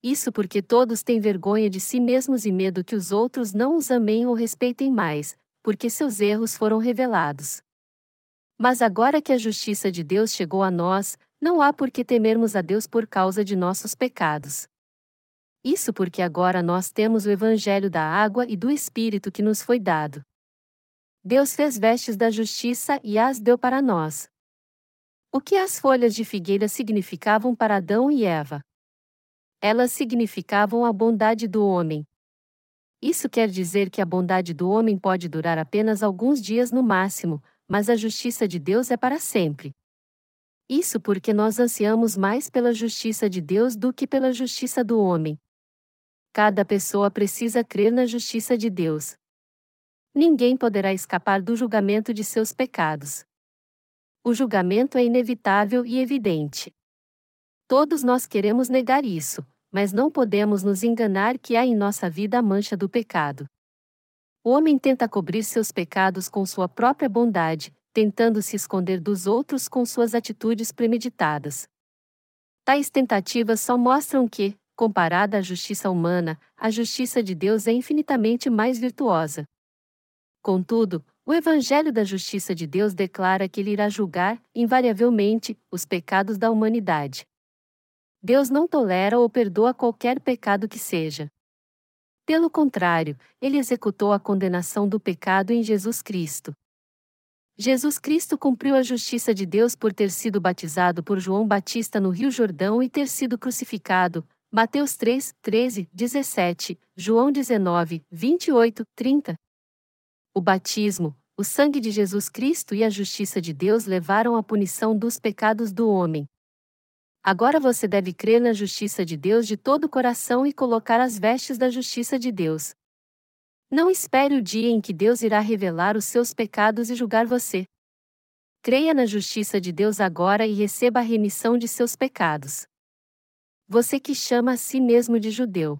Isso porque todos têm vergonha de si mesmos e medo que os outros não os amem ou respeitem mais, porque seus erros foram revelados. Mas agora que a justiça de Deus chegou a nós, não há por que temermos a Deus por causa de nossos pecados. Isso porque agora nós temos o Evangelho da água e do Espírito que nos foi dado. Deus fez vestes da justiça e as deu para nós. O que as folhas de figueira significavam para Adão e Eva? Elas significavam a bondade do homem. Isso quer dizer que a bondade do homem pode durar apenas alguns dias no máximo, mas a justiça de Deus é para sempre. Isso porque nós ansiamos mais pela justiça de Deus do que pela justiça do homem. Cada pessoa precisa crer na justiça de Deus. Ninguém poderá escapar do julgamento de seus pecados. O julgamento é inevitável e evidente. Todos nós queremos negar isso, mas não podemos nos enganar que há em nossa vida a mancha do pecado. O homem tenta cobrir seus pecados com sua própria bondade, tentando se esconder dos outros com suas atitudes premeditadas. Tais tentativas só mostram que, comparada à justiça humana, a justiça de Deus é infinitamente mais virtuosa. Contudo, o Evangelho da Justiça de Deus declara que ele irá julgar, invariavelmente, os pecados da humanidade. Deus não tolera ou perdoa qualquer pecado que seja. Pelo contrário, ele executou a condenação do pecado em Jesus Cristo. Jesus Cristo cumpriu a justiça de Deus por ter sido batizado por João Batista no Rio Jordão e ter sido crucificado, Mateus 3, 13, 17, João 19, 28, 30. O batismo, o sangue de Jesus Cristo e a justiça de Deus levaram à punição dos pecados do homem. Agora você deve crer na justiça de Deus de todo o coração e colocar as vestes da justiça de Deus. Não espere o dia em que Deus irá revelar os seus pecados e julgar você. Creia na justiça de Deus agora e receba a remissão de seus pecados você que chama a si mesmo de judeu.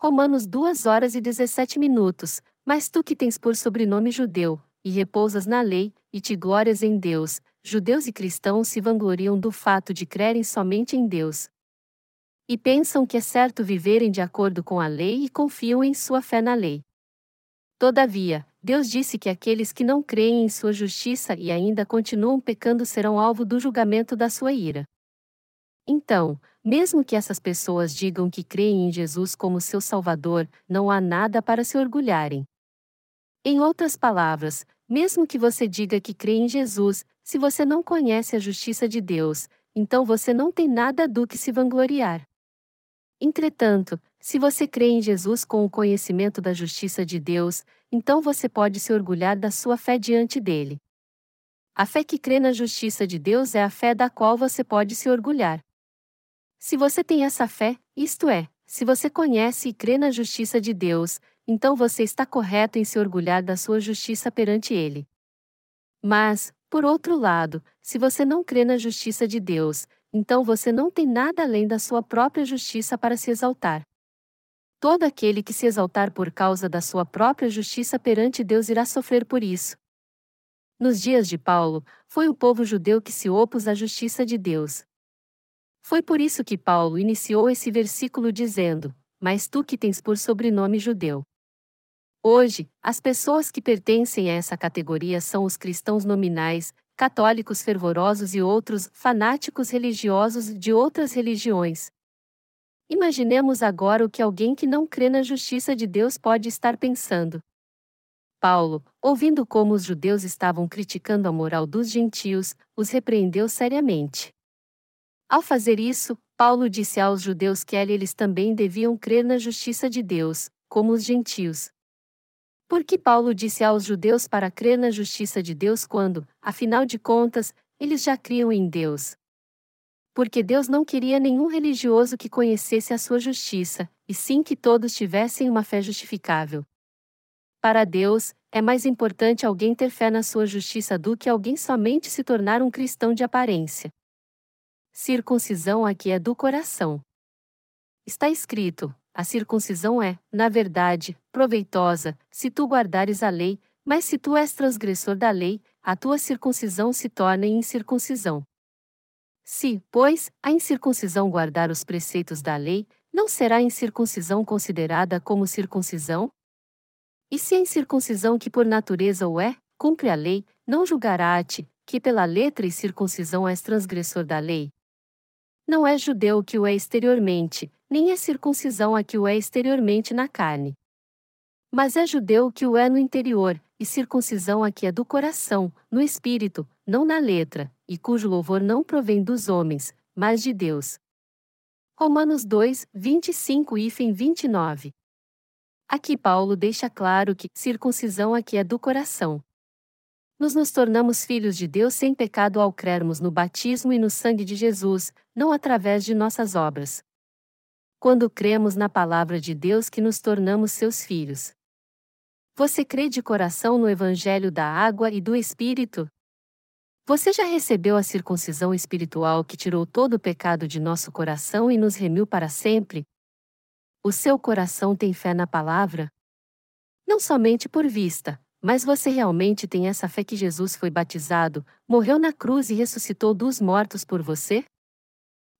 Romanos 2 horas e 17 minutos, mas tu que tens por sobrenome judeu, e repousas na lei, e te glórias em Deus, judeus e cristãos se vangloriam do fato de crerem somente em Deus. E pensam que é certo viverem de acordo com a lei e confiam em sua fé na lei. Todavia, Deus disse que aqueles que não creem em sua justiça e ainda continuam pecando serão alvo do julgamento da sua ira. Então, mesmo que essas pessoas digam que creem em Jesus como seu Salvador, não há nada para se orgulharem. Em outras palavras, mesmo que você diga que crê em Jesus, se você não conhece a justiça de Deus, então você não tem nada do que se vangloriar. Entretanto, se você crê em Jesus com o conhecimento da justiça de Deus, então você pode se orgulhar da sua fé diante dele. A fé que crê na justiça de Deus é a fé da qual você pode se orgulhar. Se você tem essa fé, isto é, se você conhece e crê na justiça de Deus, então você está correto em se orgulhar da sua justiça perante Ele. Mas, por outro lado, se você não crê na justiça de Deus, então você não tem nada além da sua própria justiça para se exaltar. Todo aquele que se exaltar por causa da sua própria justiça perante Deus irá sofrer por isso. Nos dias de Paulo, foi o povo judeu que se opôs à justiça de Deus, foi por isso que Paulo iniciou esse versículo dizendo: Mas tu que tens por sobrenome judeu. Hoje, as pessoas que pertencem a essa categoria são os cristãos nominais, católicos fervorosos e outros fanáticos religiosos de outras religiões. Imaginemos agora o que alguém que não crê na justiça de Deus pode estar pensando. Paulo, ouvindo como os judeus estavam criticando a moral dos gentios, os repreendeu seriamente. Ao fazer isso, Paulo disse aos judeus que eles também deviam crer na justiça de Deus, como os gentios. Por que Paulo disse aos judeus para crer na justiça de Deus quando, afinal de contas, eles já criam em Deus? Porque Deus não queria nenhum religioso que conhecesse a sua justiça, e sim que todos tivessem uma fé justificável. Para Deus, é mais importante alguém ter fé na sua justiça do que alguém somente se tornar um cristão de aparência. Circuncisão aqui é do coração. Está escrito: a circuncisão é, na verdade, proveitosa, se tu guardares a lei, mas se tu és transgressor da lei, a tua circuncisão se torna incircuncisão. Se, pois, a incircuncisão guardar os preceitos da lei, não será a incircuncisão considerada como circuncisão? E se a incircuncisão que por natureza o é, cumpre a lei, não julgará a ti, que pela letra e circuncisão és transgressor da lei. Não é judeu que o é exteriormente, nem é circuncisão a que o é exteriormente na carne. Mas é judeu que o é no interior, e circuncisão a que é do coração, no espírito, não na letra, e cujo louvor não provém dos homens, mas de Deus. Romanos 2, 25 e 29. Aqui Paulo deixa claro que circuncisão aqui é do coração. Nos nos tornamos filhos de Deus sem pecado ao crermos no batismo e no sangue de Jesus, não através de nossas obras. Quando cremos na palavra de Deus que nos tornamos seus filhos. Você crê de coração no Evangelho da água e do Espírito? Você já recebeu a circuncisão espiritual que tirou todo o pecado de nosso coração e nos remiu para sempre? O seu coração tem fé na palavra? Não somente por vista, mas você realmente tem essa fé que Jesus foi batizado, morreu na cruz e ressuscitou dos mortos por você?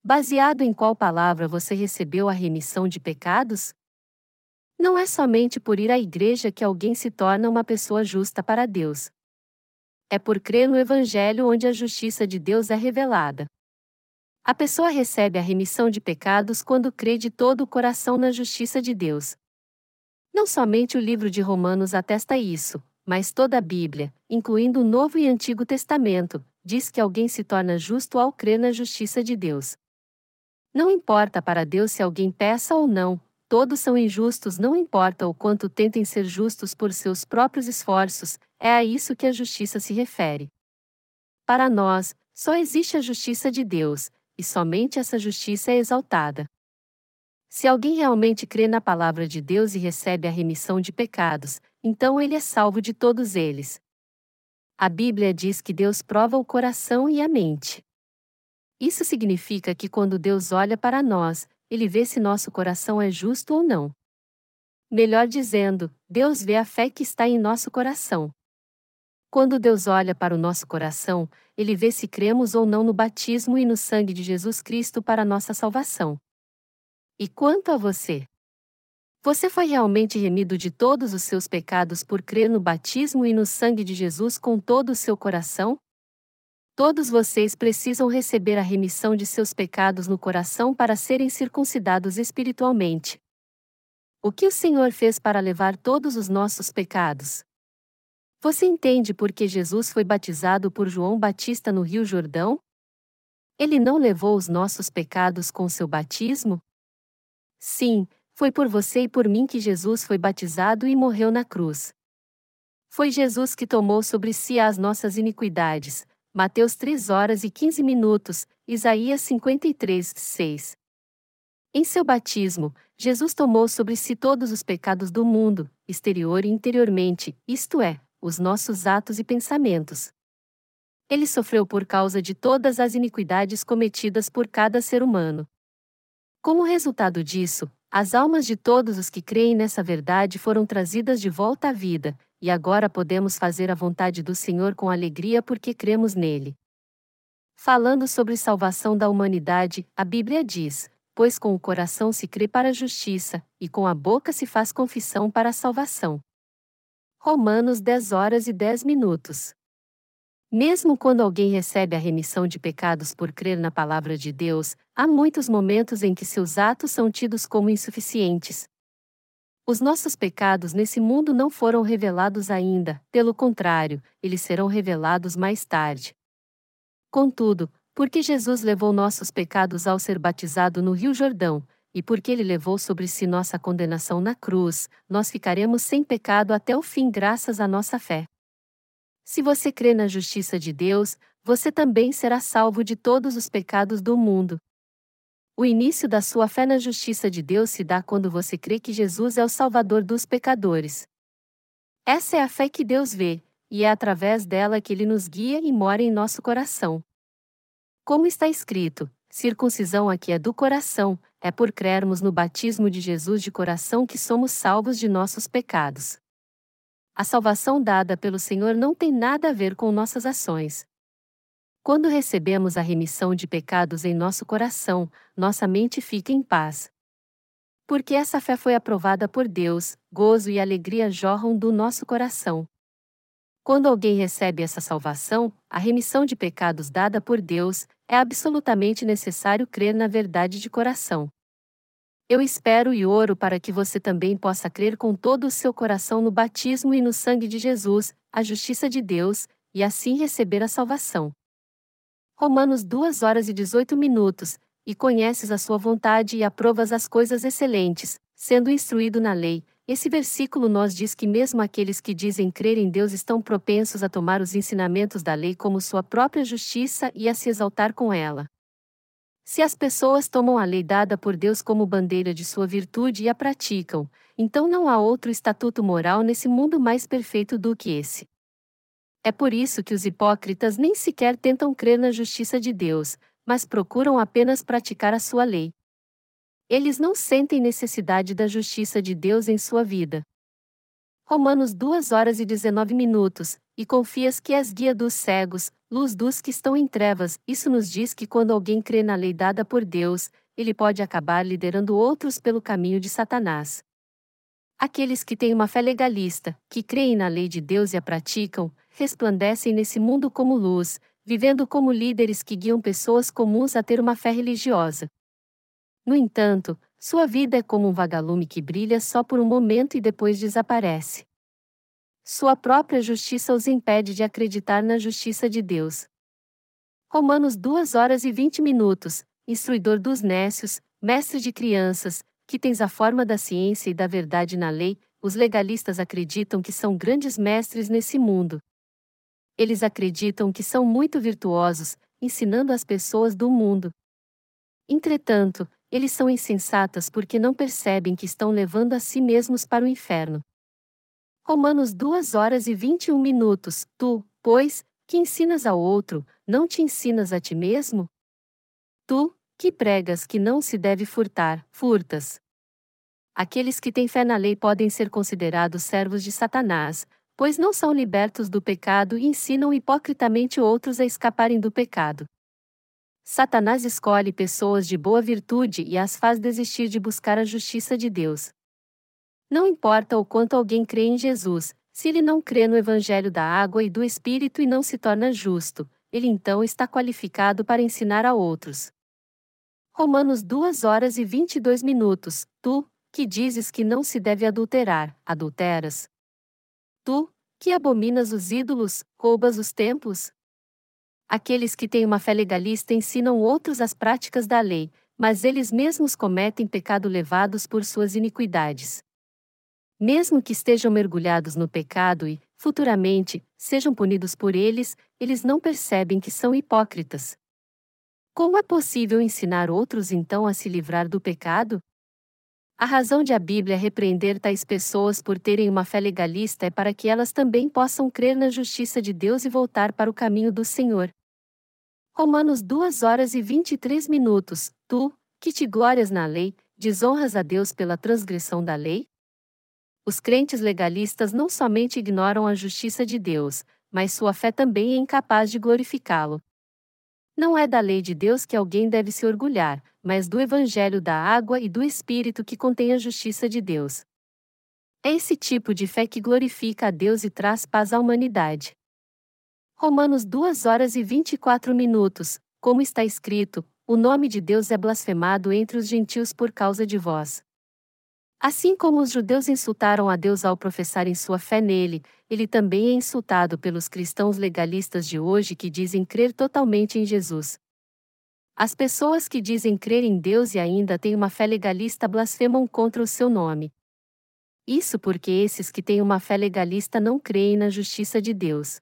Baseado em qual palavra você recebeu a remissão de pecados? Não é somente por ir à igreja que alguém se torna uma pessoa justa para Deus, é por crer no Evangelho onde a justiça de Deus é revelada. A pessoa recebe a remissão de pecados quando crê de todo o coração na justiça de Deus. Não somente o livro de Romanos atesta isso, mas toda a Bíblia, incluindo o Novo e Antigo Testamento, diz que alguém se torna justo ao crer na justiça de Deus. Não importa para Deus se alguém peça ou não, todos são injustos, não importa o quanto tentem ser justos por seus próprios esforços, é a isso que a justiça se refere. Para nós, só existe a justiça de Deus, e somente essa justiça é exaltada. Se alguém realmente crê na palavra de Deus e recebe a remissão de pecados, então ele é salvo de todos eles. A Bíblia diz que Deus prova o coração e a mente. Isso significa que quando Deus olha para nós, ele vê se nosso coração é justo ou não. Melhor dizendo, Deus vê a fé que está em nosso coração. Quando Deus olha para o nosso coração, ele vê se cremos ou não no batismo e no sangue de Jesus Cristo para nossa salvação. E quanto a você? Você foi realmente remido de todos os seus pecados por crer no batismo e no sangue de Jesus com todo o seu coração? Todos vocês precisam receber a remissão de seus pecados no coração para serem circuncidados espiritualmente. O que o Senhor fez para levar todos os nossos pecados? Você entende por que Jesus foi batizado por João Batista no Rio Jordão? Ele não levou os nossos pecados com seu batismo? Sim, foi por você e por mim que Jesus foi batizado e morreu na cruz. Foi Jesus que tomou sobre si as nossas iniquidades, Mateus 3 horas e 15 minutos, Isaías 53, 6. Em seu batismo, Jesus tomou sobre si todos os pecados do mundo, exterior e interiormente, isto é, os nossos atos e pensamentos. Ele sofreu por causa de todas as iniquidades cometidas por cada ser humano. Como resultado disso, as almas de todos os que creem nessa verdade foram trazidas de volta à vida, e agora podemos fazer a vontade do Senhor com alegria porque cremos nele. Falando sobre salvação da humanidade, a Bíblia diz: Pois com o coração se crê para a justiça, e com a boca se faz confissão para a salvação. Romanos 10 horas e 10 minutos. Mesmo quando alguém recebe a remissão de pecados por crer na palavra de Deus, há muitos momentos em que seus atos são tidos como insuficientes, os nossos pecados nesse mundo não foram revelados ainda, pelo contrário, eles serão revelados mais tarde. Contudo, porque Jesus levou nossos pecados ao ser batizado no Rio Jordão, e porque ele levou sobre si nossa condenação na cruz, nós ficaremos sem pecado até o fim graças à nossa fé. Se você crê na justiça de Deus, você também será salvo de todos os pecados do mundo. O início da sua fé na justiça de Deus se dá quando você crê que Jesus é o Salvador dos pecadores. Essa é a fé que Deus vê, e é através dela que ele nos guia e mora em nosso coração. Como está escrito, circuncisão aqui é do coração, é por crermos no batismo de Jesus de coração que somos salvos de nossos pecados. A salvação dada pelo Senhor não tem nada a ver com nossas ações, quando recebemos a remissão de pecados em nosso coração, nossa mente fica em paz. Porque essa fé foi aprovada por Deus, gozo e alegria jorram do nosso coração. Quando alguém recebe essa salvação, a remissão de pecados dada por Deus, é absolutamente necessário crer na verdade de coração. Eu espero e oro para que você também possa crer com todo o seu coração no batismo e no sangue de Jesus, a justiça de Deus, e assim receber a salvação. Romanos 2 horas e 18 minutos, e conheces a sua vontade e aprovas as coisas excelentes, sendo instruído na lei. Esse versículo nos diz que mesmo aqueles que dizem crer em Deus estão propensos a tomar os ensinamentos da lei como sua própria justiça e a se exaltar com ela. Se as pessoas tomam a lei dada por Deus como bandeira de sua virtude e a praticam, então não há outro estatuto moral nesse mundo mais perfeito do que esse. É por isso que os hipócritas nem sequer tentam crer na justiça de Deus, mas procuram apenas praticar a sua lei. Eles não sentem necessidade da justiça de Deus em sua vida. Romanos 2 horas e 19 minutos, e confias que és guia dos cegos, luz dos que estão em trevas. Isso nos diz que quando alguém crê na lei dada por Deus, ele pode acabar liderando outros pelo caminho de Satanás. Aqueles que têm uma fé legalista, que creem na lei de Deus e a praticam, resplandecem nesse mundo como luz, vivendo como líderes que guiam pessoas comuns a ter uma fé religiosa. No entanto, sua vida é como um vagalume que brilha só por um momento e depois desaparece. Sua própria justiça os impede de acreditar na justiça de Deus. Romanos 2 horas e 20 minutos, instruidor dos nécios, mestre de crianças, que tens a forma da ciência e da verdade na lei, os legalistas acreditam que são grandes mestres nesse mundo. Eles acreditam que são muito virtuosos, ensinando as pessoas do mundo. Entretanto, eles são insensatas porque não percebem que estão levando a si mesmos para o inferno. Romanos 2 horas e 21 minutos. Tu, pois, que ensinas ao outro, não te ensinas a ti mesmo? Tu, que pregas que não se deve furtar, furtas. Aqueles que têm fé na lei podem ser considerados servos de Satanás, pois não são libertos do pecado e ensinam hipocritamente outros a escaparem do pecado. Satanás escolhe pessoas de boa virtude e as faz desistir de buscar a justiça de Deus. Não importa o quanto alguém crê em Jesus, se ele não crê no Evangelho da água e do Espírito e não se torna justo, ele então está qualificado para ensinar a outros. Romanos 2 horas e 22 minutos. Tu, que dizes que não se deve adulterar, adulteras. Tu, que abominas os ídolos, roubas os templos. Aqueles que têm uma fé legalista ensinam outros as práticas da lei, mas eles mesmos cometem pecado levados por suas iniquidades. Mesmo que estejam mergulhados no pecado e, futuramente, sejam punidos por eles, eles não percebem que são hipócritas. Como é possível ensinar outros então a se livrar do pecado? A razão de a Bíblia repreender tais pessoas por terem uma fé legalista é para que elas também possam crer na justiça de Deus e voltar para o caminho do Senhor. Romanos 2 horas e 23 minutos. Tu, que te glórias na lei, desonras a Deus pela transgressão da lei? Os crentes legalistas não somente ignoram a justiça de Deus, mas sua fé também é incapaz de glorificá-lo. Não é da lei de Deus que alguém deve se orgulhar, mas do Evangelho da água e do Espírito que contém a justiça de Deus. É esse tipo de fé que glorifica a Deus e traz paz à humanidade. Romanos 2 horas e 24 minutos, como está escrito, o nome de Deus é blasfemado entre os gentios por causa de vós. Assim como os judeus insultaram a Deus ao professarem sua fé nele, ele também é insultado pelos cristãos legalistas de hoje que dizem crer totalmente em Jesus. As pessoas que dizem crer em Deus e ainda têm uma fé legalista blasfemam contra o seu nome. Isso porque esses que têm uma fé legalista não creem na justiça de Deus.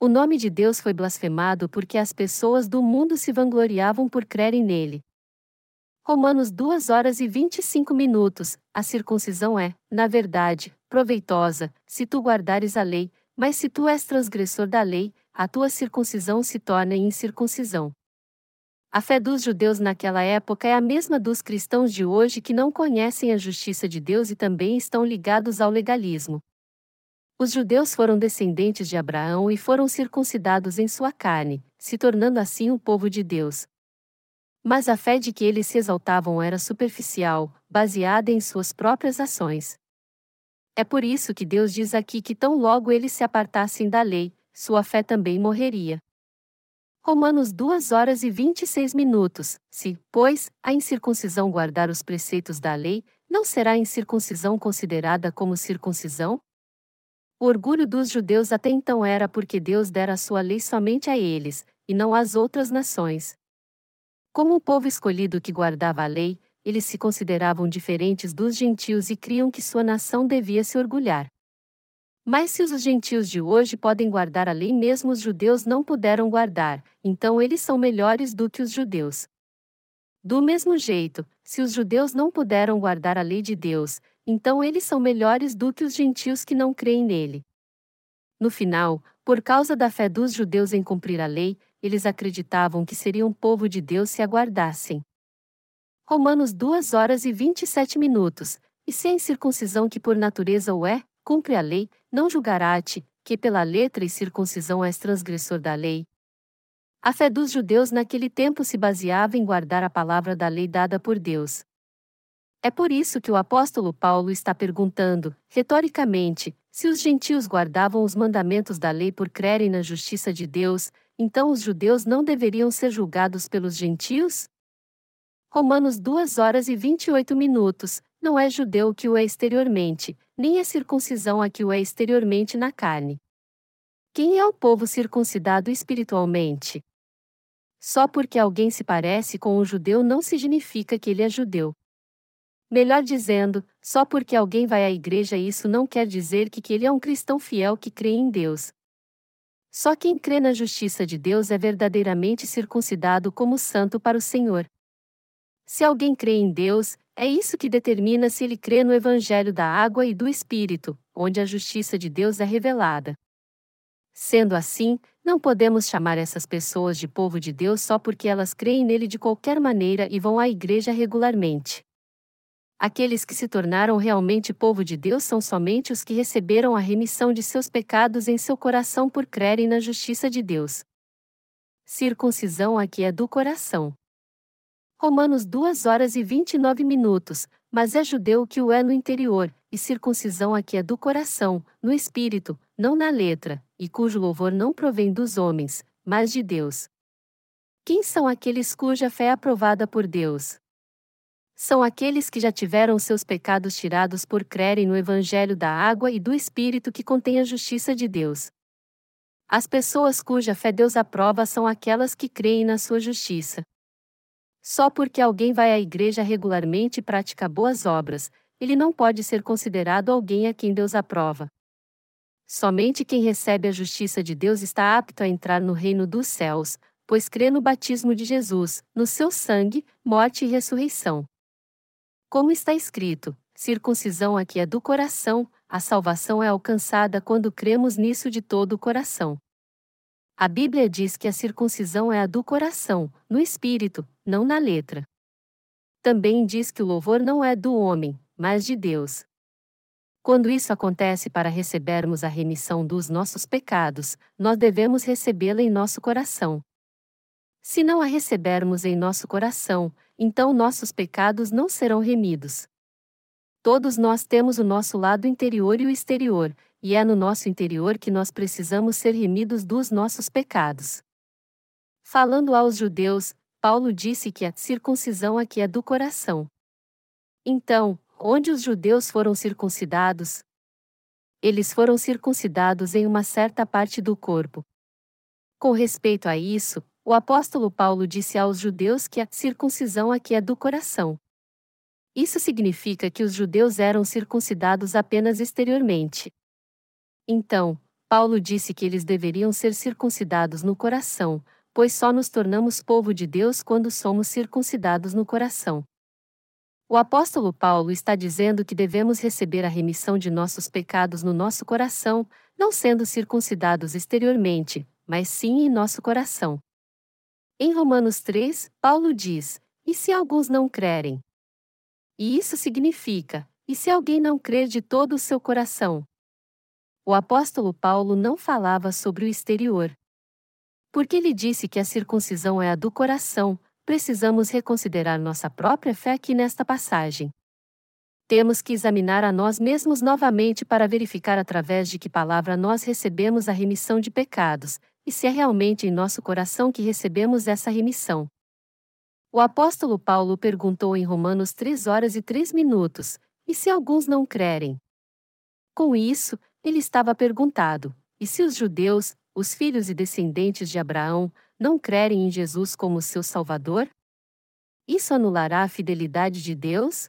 O nome de Deus foi blasfemado porque as pessoas do mundo se vangloriavam por crerem nele. Romanos 2 horas e 25 minutos. A circuncisão é, na verdade, proveitosa, se tu guardares a lei, mas se tu és transgressor da lei, a tua circuncisão se torna incircuncisão. A fé dos judeus naquela época é a mesma dos cristãos de hoje que não conhecem a justiça de Deus e também estão ligados ao legalismo. Os judeus foram descendentes de Abraão e foram circuncidados em sua carne, se tornando assim o povo de Deus. Mas a fé de que eles se exaltavam era superficial, baseada em suas próprias ações. É por isso que Deus diz aqui que tão logo eles se apartassem da lei, sua fé também morreria. Romanos 2 horas e 26 minutos. Se, pois, a incircuncisão guardar os preceitos da lei, não será a incircuncisão considerada como circuncisão? O orgulho dos judeus até então era porque Deus dera a sua lei somente a eles, e não às outras nações. Como o povo escolhido que guardava a lei, eles se consideravam diferentes dos gentios e criam que sua nação devia se orgulhar. Mas se os gentios de hoje podem guardar a lei mesmo os judeus não puderam guardar, então eles são melhores do que os judeus. Do mesmo jeito, se os judeus não puderam guardar a lei de Deus, então eles são melhores do que os gentios que não creem nele. No final, por causa da fé dos judeus em cumprir a lei, eles acreditavam que seriam povo de Deus se aguardassem. Romanos 2 horas e 27 minutos. E se a incircuncisão que por natureza o é, cumpre a lei, não julgará-te, que pela letra e circuncisão és transgressor da lei. A fé dos judeus naquele tempo se baseava em guardar a palavra da lei dada por Deus. É por isso que o apóstolo Paulo está perguntando, retoricamente, se os gentios guardavam os mandamentos da lei por crerem na justiça de Deus, então os judeus não deveriam ser julgados pelos gentios? Romanos 2 horas e 28 minutos. Não é judeu que o é exteriormente, nem é circuncisão a que o é exteriormente na carne. Quem é o povo circuncidado espiritualmente? Só porque alguém se parece com um judeu não significa que ele é judeu. Melhor dizendo, só porque alguém vai à igreja isso não quer dizer que, que ele é um cristão fiel que crê em Deus. Só quem crê na justiça de Deus é verdadeiramente circuncidado como santo para o Senhor. Se alguém crê em Deus, é isso que determina se ele crê no Evangelho da água e do Espírito, onde a justiça de Deus é revelada. Sendo assim, não podemos chamar essas pessoas de povo de Deus só porque elas creem nele de qualquer maneira e vão à igreja regularmente. Aqueles que se tornaram realmente povo de Deus são somente os que receberam a remissão de seus pecados em seu coração por crerem na justiça de Deus. Circuncisão aqui é do coração. Romanos 2 horas e 29 minutos, mas é judeu que o é no interior, e circuncisão aqui é do coração, no espírito, não na letra, e cujo louvor não provém dos homens, mas de Deus. Quem são aqueles cuja fé é aprovada por Deus? São aqueles que já tiveram seus pecados tirados por crerem no Evangelho da água e do Espírito que contém a justiça de Deus. As pessoas cuja fé Deus aprova são aquelas que creem na sua justiça. Só porque alguém vai à igreja regularmente e pratica boas obras, ele não pode ser considerado alguém a quem Deus aprova. Somente quem recebe a justiça de Deus está apto a entrar no reino dos céus, pois crê no batismo de Jesus, no seu sangue, morte e ressurreição. Como está escrito, circuncisão aqui é do coração, a salvação é alcançada quando cremos nisso de todo o coração. A Bíblia diz que a circuncisão é a do coração, no espírito, não na letra. Também diz que o louvor não é do homem, mas de Deus. Quando isso acontece para recebermos a remissão dos nossos pecados, nós devemos recebê-la em nosso coração. Se não a recebermos em nosso coração, então nossos pecados não serão remidos. Todos nós temos o nosso lado interior e o exterior, e é no nosso interior que nós precisamos ser remidos dos nossos pecados. Falando aos judeus, Paulo disse que a circuncisão aqui é do coração. Então, onde os judeus foram circuncidados? Eles foram circuncidados em uma certa parte do corpo. Com respeito a isso, o apóstolo Paulo disse aos judeus que a circuncisão aqui é do coração. Isso significa que os judeus eram circuncidados apenas exteriormente. Então, Paulo disse que eles deveriam ser circuncidados no coração, pois só nos tornamos povo de Deus quando somos circuncidados no coração. O apóstolo Paulo está dizendo que devemos receber a remissão de nossos pecados no nosso coração, não sendo circuncidados exteriormente, mas sim em nosso coração. Em Romanos 3, Paulo diz: E se alguns não crerem? E isso significa: e se alguém não crer de todo o seu coração? o apóstolo Paulo não falava sobre o exterior. Porque ele disse que a circuncisão é a do coração, precisamos reconsiderar nossa própria fé aqui nesta passagem. temos que examinar a nós mesmos novamente para verificar através de que palavra nós recebemos a remissão de pecados, e se é realmente em nosso coração que recebemos essa remissão. O apóstolo Paulo perguntou em Romanos 3 horas e 3 minutos: E se alguns não crerem? Com isso, ele estava perguntado: E se os judeus, os filhos e descendentes de Abraão, não crerem em Jesus como seu Salvador? Isso anulará a fidelidade de Deus?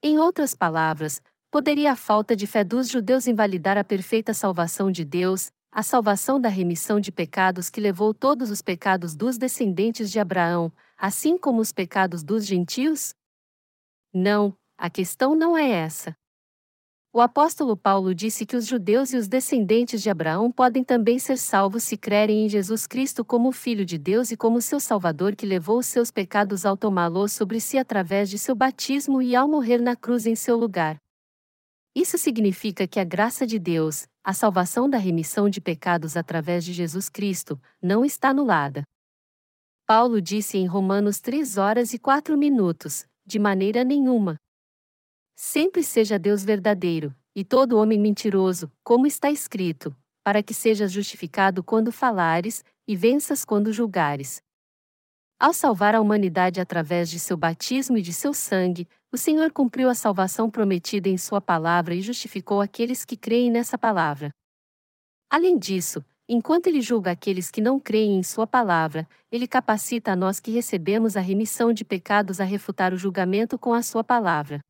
Em outras palavras, poderia a falta de fé dos judeus invalidar a perfeita salvação de Deus, a salvação da remissão de pecados que levou todos os pecados dos descendentes de Abraão, assim como os pecados dos gentios? Não, a questão não é essa. O apóstolo Paulo disse que os judeus e os descendentes de Abraão podem também ser salvos se crerem em Jesus Cristo como Filho de Deus e como seu Salvador que levou os seus pecados ao tomá-los sobre si através de seu batismo e ao morrer na cruz em seu lugar. Isso significa que a graça de Deus, a salvação da remissão de pecados através de Jesus Cristo, não está anulada. Paulo disse em Romanos 3 horas e 4 minutos: de maneira nenhuma. Sempre seja Deus verdadeiro, e todo homem mentiroso, como está escrito, para que sejas justificado quando falares, e venças quando julgares. Ao salvar a humanidade através de seu batismo e de seu sangue, o Senhor cumpriu a salvação prometida em Sua palavra e justificou aqueles que creem nessa palavra. Além disso, enquanto Ele julga aqueles que não creem em Sua palavra, Ele capacita a nós que recebemos a remissão de pecados a refutar o julgamento com a Sua palavra.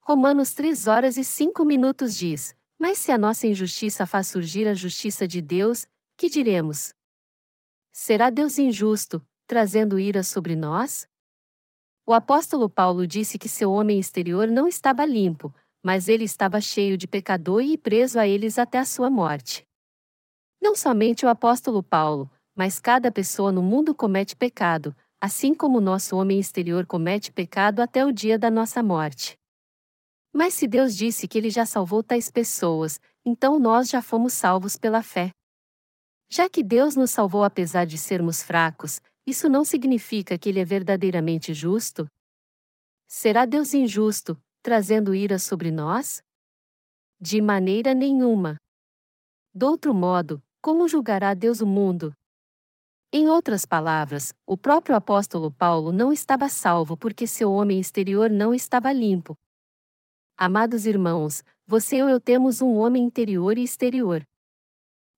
Romanos 3 horas e 5 minutos diz: Mas se a nossa injustiça faz surgir a justiça de Deus, que diremos? Será Deus injusto, trazendo ira sobre nós? O apóstolo Paulo disse que seu homem exterior não estava limpo, mas ele estava cheio de pecador e preso a eles até a sua morte. Não somente o apóstolo Paulo, mas cada pessoa no mundo comete pecado, assim como o nosso homem exterior comete pecado até o dia da nossa morte. Mas se Deus disse que Ele já salvou tais pessoas, então nós já fomos salvos pela fé. Já que Deus nos salvou apesar de sermos fracos, isso não significa que Ele é verdadeiramente justo? Será Deus injusto, trazendo ira sobre nós? De maneira nenhuma. Do outro modo, como julgará Deus o mundo? Em outras palavras, o próprio apóstolo Paulo não estava salvo porque seu homem exterior não estava limpo, Amados irmãos, você ou eu temos um homem interior e exterior.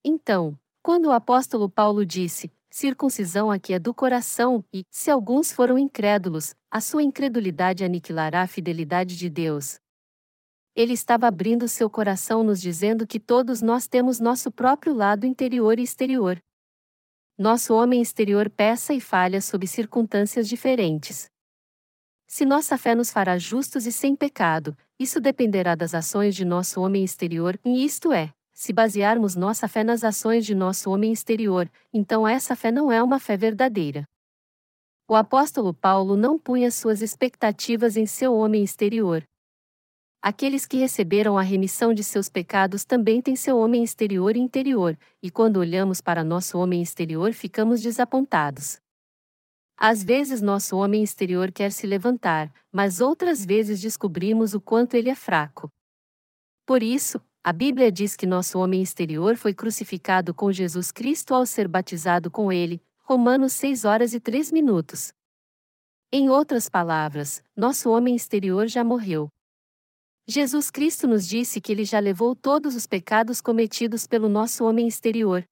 Então, quando o apóstolo Paulo disse: circuncisão aqui é do coração, e, se alguns foram incrédulos, a sua incredulidade aniquilará a fidelidade de Deus. Ele estava abrindo seu coração nos dizendo que todos nós temos nosso próprio lado interior e exterior. Nosso homem exterior peça e falha sob circunstâncias diferentes. Se nossa fé nos fará justos e sem pecado, isso dependerá das ações de nosso homem exterior, e isto é, se basearmos nossa fé nas ações de nosso homem exterior, então essa fé não é uma fé verdadeira. O apóstolo Paulo não punha suas expectativas em seu homem exterior. Aqueles que receberam a remissão de seus pecados também têm seu homem exterior e interior, e quando olhamos para nosso homem exterior ficamos desapontados. Às vezes nosso homem exterior quer se levantar, mas outras vezes descobrimos o quanto ele é fraco. Por isso, a Bíblia diz que nosso homem exterior foi crucificado com Jesus Cristo ao ser batizado com ele, Romanos 6 horas e 3 minutos. Em outras palavras, nosso homem exterior já morreu. Jesus Cristo nos disse que ele já levou todos os pecados cometidos pelo nosso homem exterior.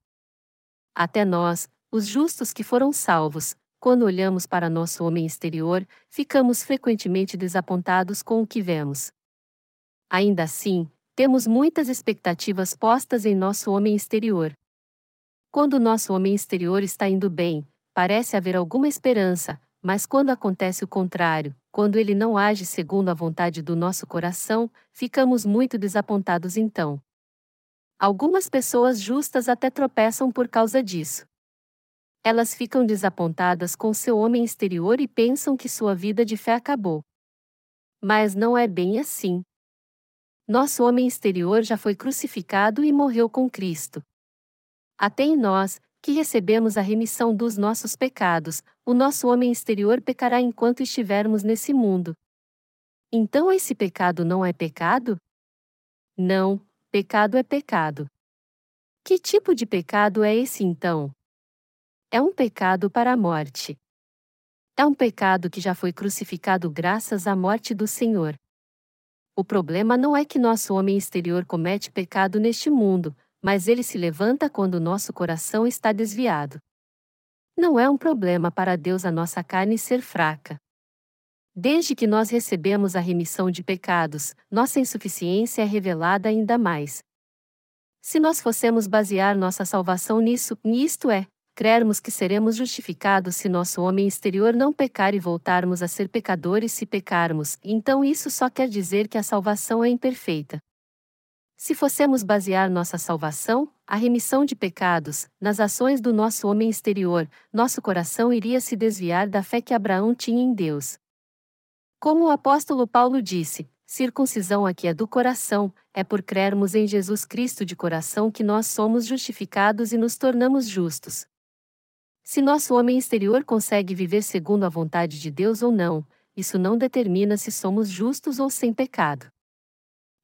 Até nós, os justos que foram salvos, quando olhamos para nosso homem exterior, ficamos frequentemente desapontados com o que vemos. Ainda assim, temos muitas expectativas postas em nosso homem exterior. Quando nosso homem exterior está indo bem, parece haver alguma esperança, mas quando acontece o contrário, quando ele não age segundo a vontade do nosso coração, ficamos muito desapontados então. Algumas pessoas justas até tropeçam por causa disso elas ficam desapontadas com seu homem exterior e pensam que sua vida de fé acabou. Mas não é bem assim. Nosso homem exterior já foi crucificado e morreu com Cristo. Até em nós, que recebemos a remissão dos nossos pecados, o nosso homem exterior pecará enquanto estivermos nesse mundo. Então esse pecado não é pecado? Não, pecado é pecado. Que tipo de pecado é esse então? É um pecado para a morte. É um pecado que já foi crucificado graças à morte do Senhor. O problema não é que nosso homem exterior comete pecado neste mundo, mas ele se levanta quando nosso coração está desviado. Não é um problema para Deus a nossa carne ser fraca. Desde que nós recebemos a remissão de pecados, nossa insuficiência é revelada ainda mais. Se nós fossemos basear nossa salvação nisso, nisto é, crermos que seremos justificados se nosso homem exterior não pecar e voltarmos a ser pecadores se pecarmos, então isso só quer dizer que a salvação é imperfeita. Se fossemos basear nossa salvação, a remissão de pecados, nas ações do nosso homem exterior, nosso coração iria se desviar da fé que Abraão tinha em Deus. Como o apóstolo Paulo disse, circuncisão aqui é do coração, é por crermos em Jesus Cristo de coração que nós somos justificados e nos tornamos justos. Se nosso homem exterior consegue viver segundo a vontade de Deus ou não, isso não determina se somos justos ou sem pecado.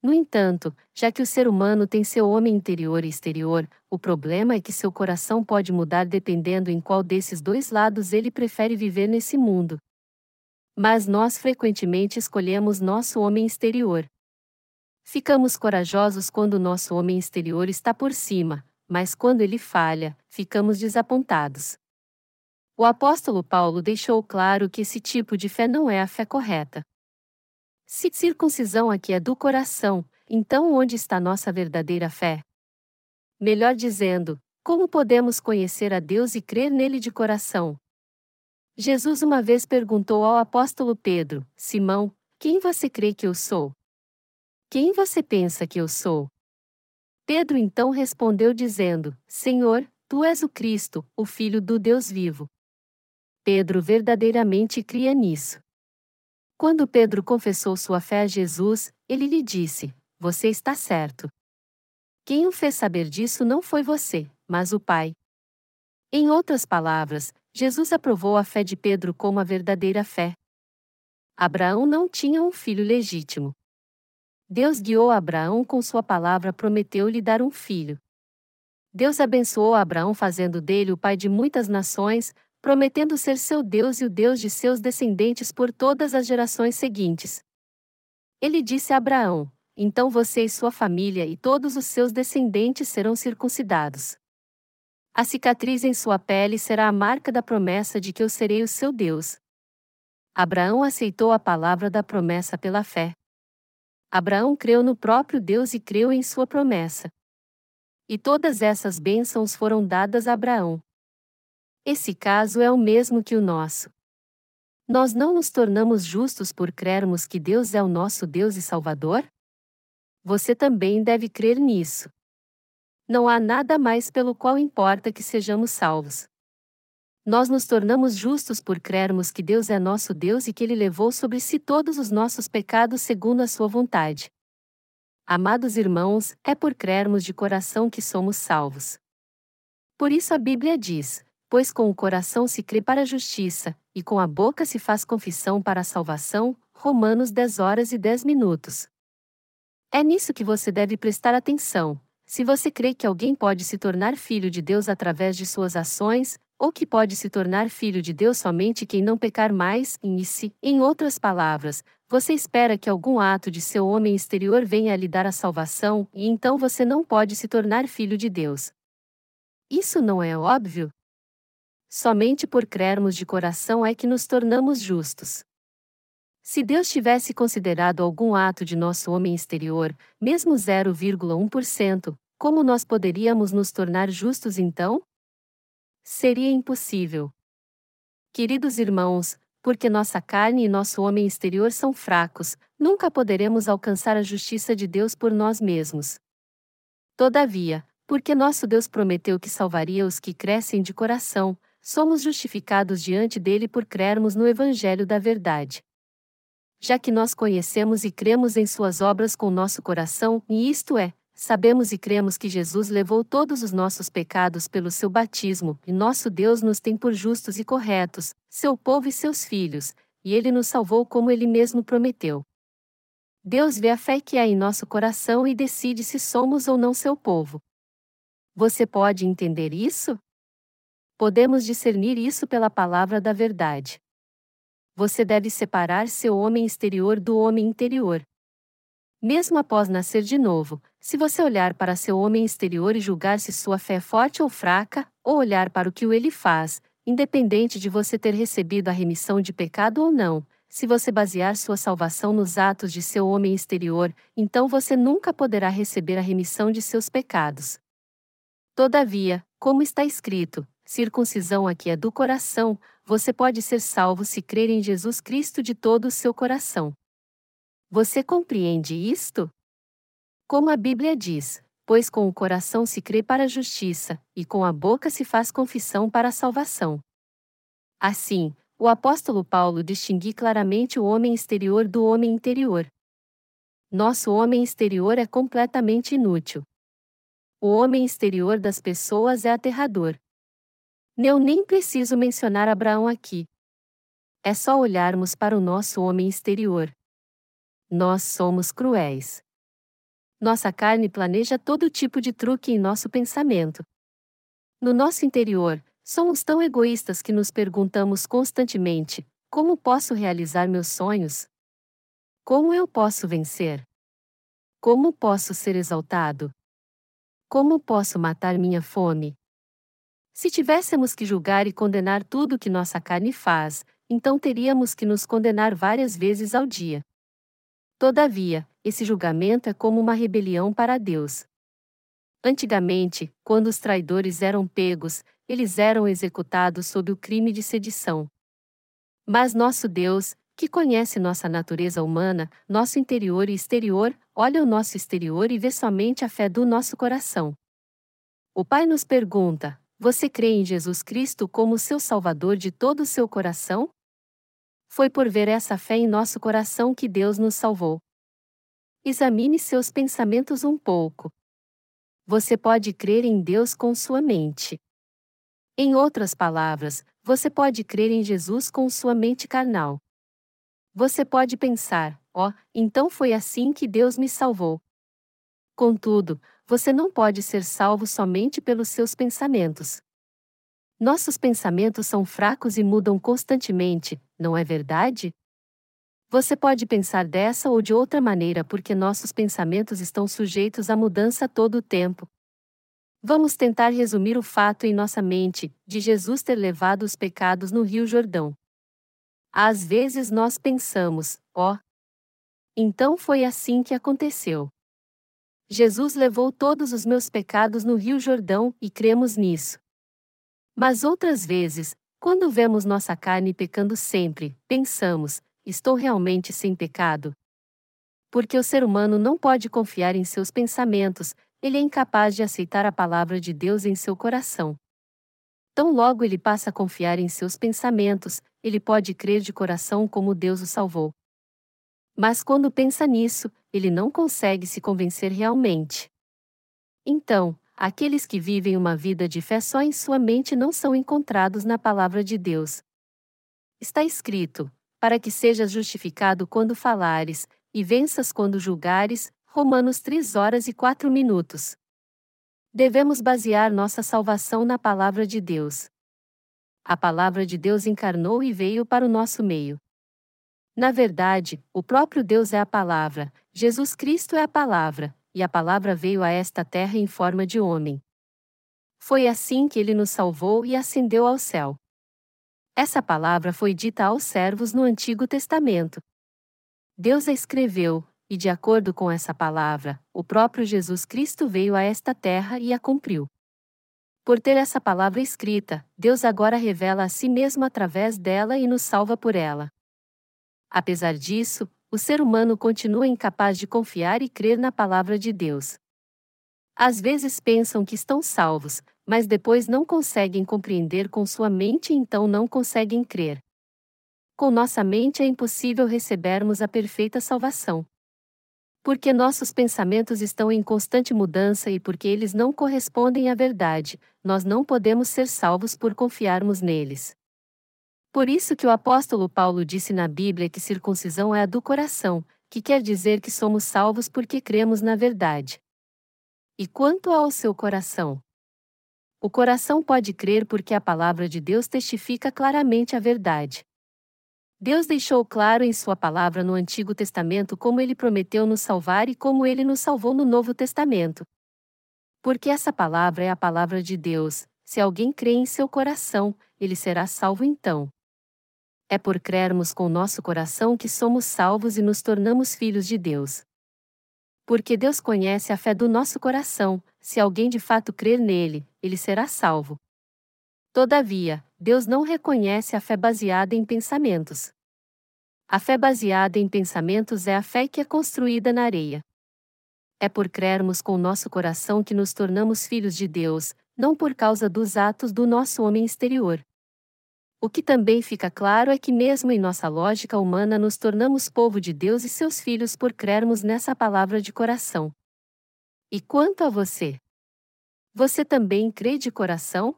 No entanto, já que o ser humano tem seu homem interior e exterior, o problema é que seu coração pode mudar dependendo em qual desses dois lados ele prefere viver nesse mundo. Mas nós frequentemente escolhemos nosso homem exterior. Ficamos corajosos quando nosso homem exterior está por cima, mas quando ele falha, ficamos desapontados. O apóstolo Paulo deixou claro que esse tipo de fé não é a fé correta. Se circuncisão aqui é do coração, então onde está nossa verdadeira fé? Melhor dizendo, como podemos conhecer a Deus e crer nele de coração? Jesus uma vez perguntou ao apóstolo Pedro: Simão, quem você crê que eu sou? Quem você pensa que eu sou? Pedro então respondeu dizendo: Senhor, tu és o Cristo, o Filho do Deus vivo. Pedro verdadeiramente cria nisso. Quando Pedro confessou sua fé a Jesus, ele lhe disse: Você está certo. Quem o fez saber disso não foi você, mas o Pai. Em outras palavras, Jesus aprovou a fé de Pedro como a verdadeira fé. Abraão não tinha um filho legítimo. Deus guiou Abraão com sua palavra, prometeu-lhe dar um filho. Deus abençoou Abraão fazendo dele o pai de muitas nações, prometendo ser seu Deus e o Deus de seus descendentes por todas as gerações seguintes. Ele disse a Abraão: Então você e sua família e todos os seus descendentes serão circuncidados. A cicatriz em sua pele será a marca da promessa de que eu serei o seu Deus. Abraão aceitou a palavra da promessa pela fé. Abraão creu no próprio Deus e creu em sua promessa. E todas essas bênçãos foram dadas a Abraão. Esse caso é o mesmo que o nosso. Nós não nos tornamos justos por crermos que Deus é o nosso Deus e Salvador? Você também deve crer nisso não há nada mais pelo qual importa que sejamos salvos. Nós nos tornamos justos por crermos que Deus é nosso Deus e que Ele levou sobre si todos os nossos pecados segundo a Sua vontade. Amados irmãos, é por crermos de coração que somos salvos. Por isso a Bíblia diz: Pois com o coração se crê para a justiça, e com a boca se faz confissão para a salvação. Romanos 10 horas e 10 minutos. É nisso que você deve prestar atenção, se você crê que alguém pode se tornar filho de Deus através de suas ações, ou que pode se tornar filho de Deus somente quem não pecar mais, em si, em outras palavras, você espera que algum ato de seu homem exterior venha lhe dar a salvação, e então você não pode se tornar filho de Deus. Isso não é óbvio? Somente por crermos de coração é que nos tornamos justos. Se Deus tivesse considerado algum ato de nosso homem exterior, mesmo 0,1%, como nós poderíamos nos tornar justos então? Seria impossível. Queridos irmãos, porque nossa carne e nosso homem exterior são fracos, nunca poderemos alcançar a justiça de Deus por nós mesmos. Todavia, porque nosso Deus prometeu que salvaria os que crescem de coração, somos justificados diante dele por crermos no Evangelho da Verdade já que nós conhecemos e cremos em Suas obras com nosso coração, e isto é, sabemos e cremos que Jesus levou todos os nossos pecados pelo seu batismo, e nosso Deus nos tem por justos e corretos, seu povo e seus filhos, e ele nos salvou como ele mesmo prometeu. Deus vê a fé que há em nosso coração e decide se somos ou não seu povo. Você pode entender isso? Podemos discernir isso pela palavra da verdade. Você deve separar seu homem exterior do homem interior. Mesmo após nascer de novo, se você olhar para seu homem exterior e julgar se sua fé é forte ou fraca, ou olhar para o que ele faz, independente de você ter recebido a remissão de pecado ou não, se você basear sua salvação nos atos de seu homem exterior, então você nunca poderá receber a remissão de seus pecados. Todavia, como está escrito, circuncisão aqui é do coração, você pode ser salvo se crer em Jesus Cristo de todo o seu coração. Você compreende isto? Como a Bíblia diz, pois com o coração se crê para a justiça, e com a boca se faz confissão para a salvação. Assim, o apóstolo Paulo distingue claramente o homem exterior do homem interior. Nosso homem exterior é completamente inútil. O homem exterior das pessoas é aterrador. Eu nem preciso mencionar Abraão aqui. É só olharmos para o nosso homem exterior. Nós somos cruéis. Nossa carne planeja todo tipo de truque em nosso pensamento. No nosso interior, Somos tão egoístas que nos perguntamos constantemente: como posso realizar meus sonhos? Como eu posso vencer? Como posso ser exaltado? Como posso matar minha fome? Se tivéssemos que julgar e condenar tudo que nossa carne faz, então teríamos que nos condenar várias vezes ao dia. Todavia, esse julgamento é como uma rebelião para Deus. Antigamente, quando os traidores eram pegos, eles eram executados sob o crime de sedição. Mas nosso Deus, que conhece nossa natureza humana, nosso interior e exterior, olha o nosso exterior e vê somente a fé do nosso coração. O Pai nos pergunta: Você crê em Jesus Cristo como seu Salvador de todo o seu coração? Foi por ver essa fé em nosso coração que Deus nos salvou. Examine seus pensamentos um pouco. Você pode crer em Deus com sua mente. Em outras palavras, você pode crer em Jesus com sua mente carnal. Você pode pensar, ó, oh, então foi assim que Deus me salvou. Contudo, você não pode ser salvo somente pelos seus pensamentos. Nossos pensamentos são fracos e mudam constantemente, não é verdade? Você pode pensar dessa ou de outra maneira porque nossos pensamentos estão sujeitos à mudança todo o tempo. Vamos tentar resumir o fato em nossa mente de Jesus ter levado os pecados no Rio Jordão. Às vezes nós pensamos, ó. Oh, então foi assim que aconteceu. Jesus levou todos os meus pecados no Rio Jordão e cremos nisso. Mas outras vezes, quando vemos nossa carne pecando sempre, pensamos: estou realmente sem pecado? Porque o ser humano não pode confiar em seus pensamentos, ele é incapaz de aceitar a palavra de Deus em seu coração. Tão logo ele passa a confiar em seus pensamentos, ele pode crer de coração como Deus o salvou. Mas quando pensa nisso, ele não consegue se convencer realmente. Então, aqueles que vivem uma vida de fé só em sua mente não são encontrados na palavra de Deus. Está escrito: para que sejas justificado quando falares, e venças quando julgares, Romanos 3 horas e 4 minutos. Devemos basear nossa salvação na palavra de Deus. A palavra de Deus encarnou e veio para o nosso meio. Na verdade, o próprio Deus é a palavra, Jesus Cristo é a palavra, e a palavra veio a esta terra em forma de homem. Foi assim que ele nos salvou e ascendeu ao céu. Essa palavra foi dita aos servos no Antigo Testamento. Deus a escreveu, e de acordo com essa palavra, o próprio Jesus Cristo veio a esta terra e a cumpriu. Por ter essa palavra escrita, Deus agora revela a si mesmo através dela e nos salva por ela. Apesar disso, o ser humano continua incapaz de confiar e crer na palavra de Deus. Às vezes pensam que estão salvos, mas depois não conseguem compreender com sua mente e então não conseguem crer. Com nossa mente é impossível recebermos a perfeita salvação. Porque nossos pensamentos estão em constante mudança e porque eles não correspondem à verdade, nós não podemos ser salvos por confiarmos neles. Por isso que o apóstolo Paulo disse na Bíblia que circuncisão é a do coração, que quer dizer que somos salvos porque cremos na verdade. E quanto ao seu coração? O coração pode crer porque a palavra de Deus testifica claramente a verdade. Deus deixou claro em Sua palavra no Antigo Testamento como Ele prometeu nos salvar e como Ele nos salvou no Novo Testamento. Porque essa palavra é a palavra de Deus, se alguém crê em seu coração, ele será salvo então. É por crermos com nosso coração que somos salvos e nos tornamos filhos de Deus. Porque Deus conhece a fé do nosso coração, se alguém de fato crer nele, ele será salvo. Todavia, Deus não reconhece a fé baseada em pensamentos. A fé baseada em pensamentos é a fé que é construída na areia. É por crermos com nosso coração que nos tornamos filhos de Deus, não por causa dos atos do nosso homem exterior. O que também fica claro é que, mesmo em nossa lógica humana, nos tornamos povo de Deus e seus filhos por crermos nessa palavra de coração. E quanto a você? Você também crê de coração?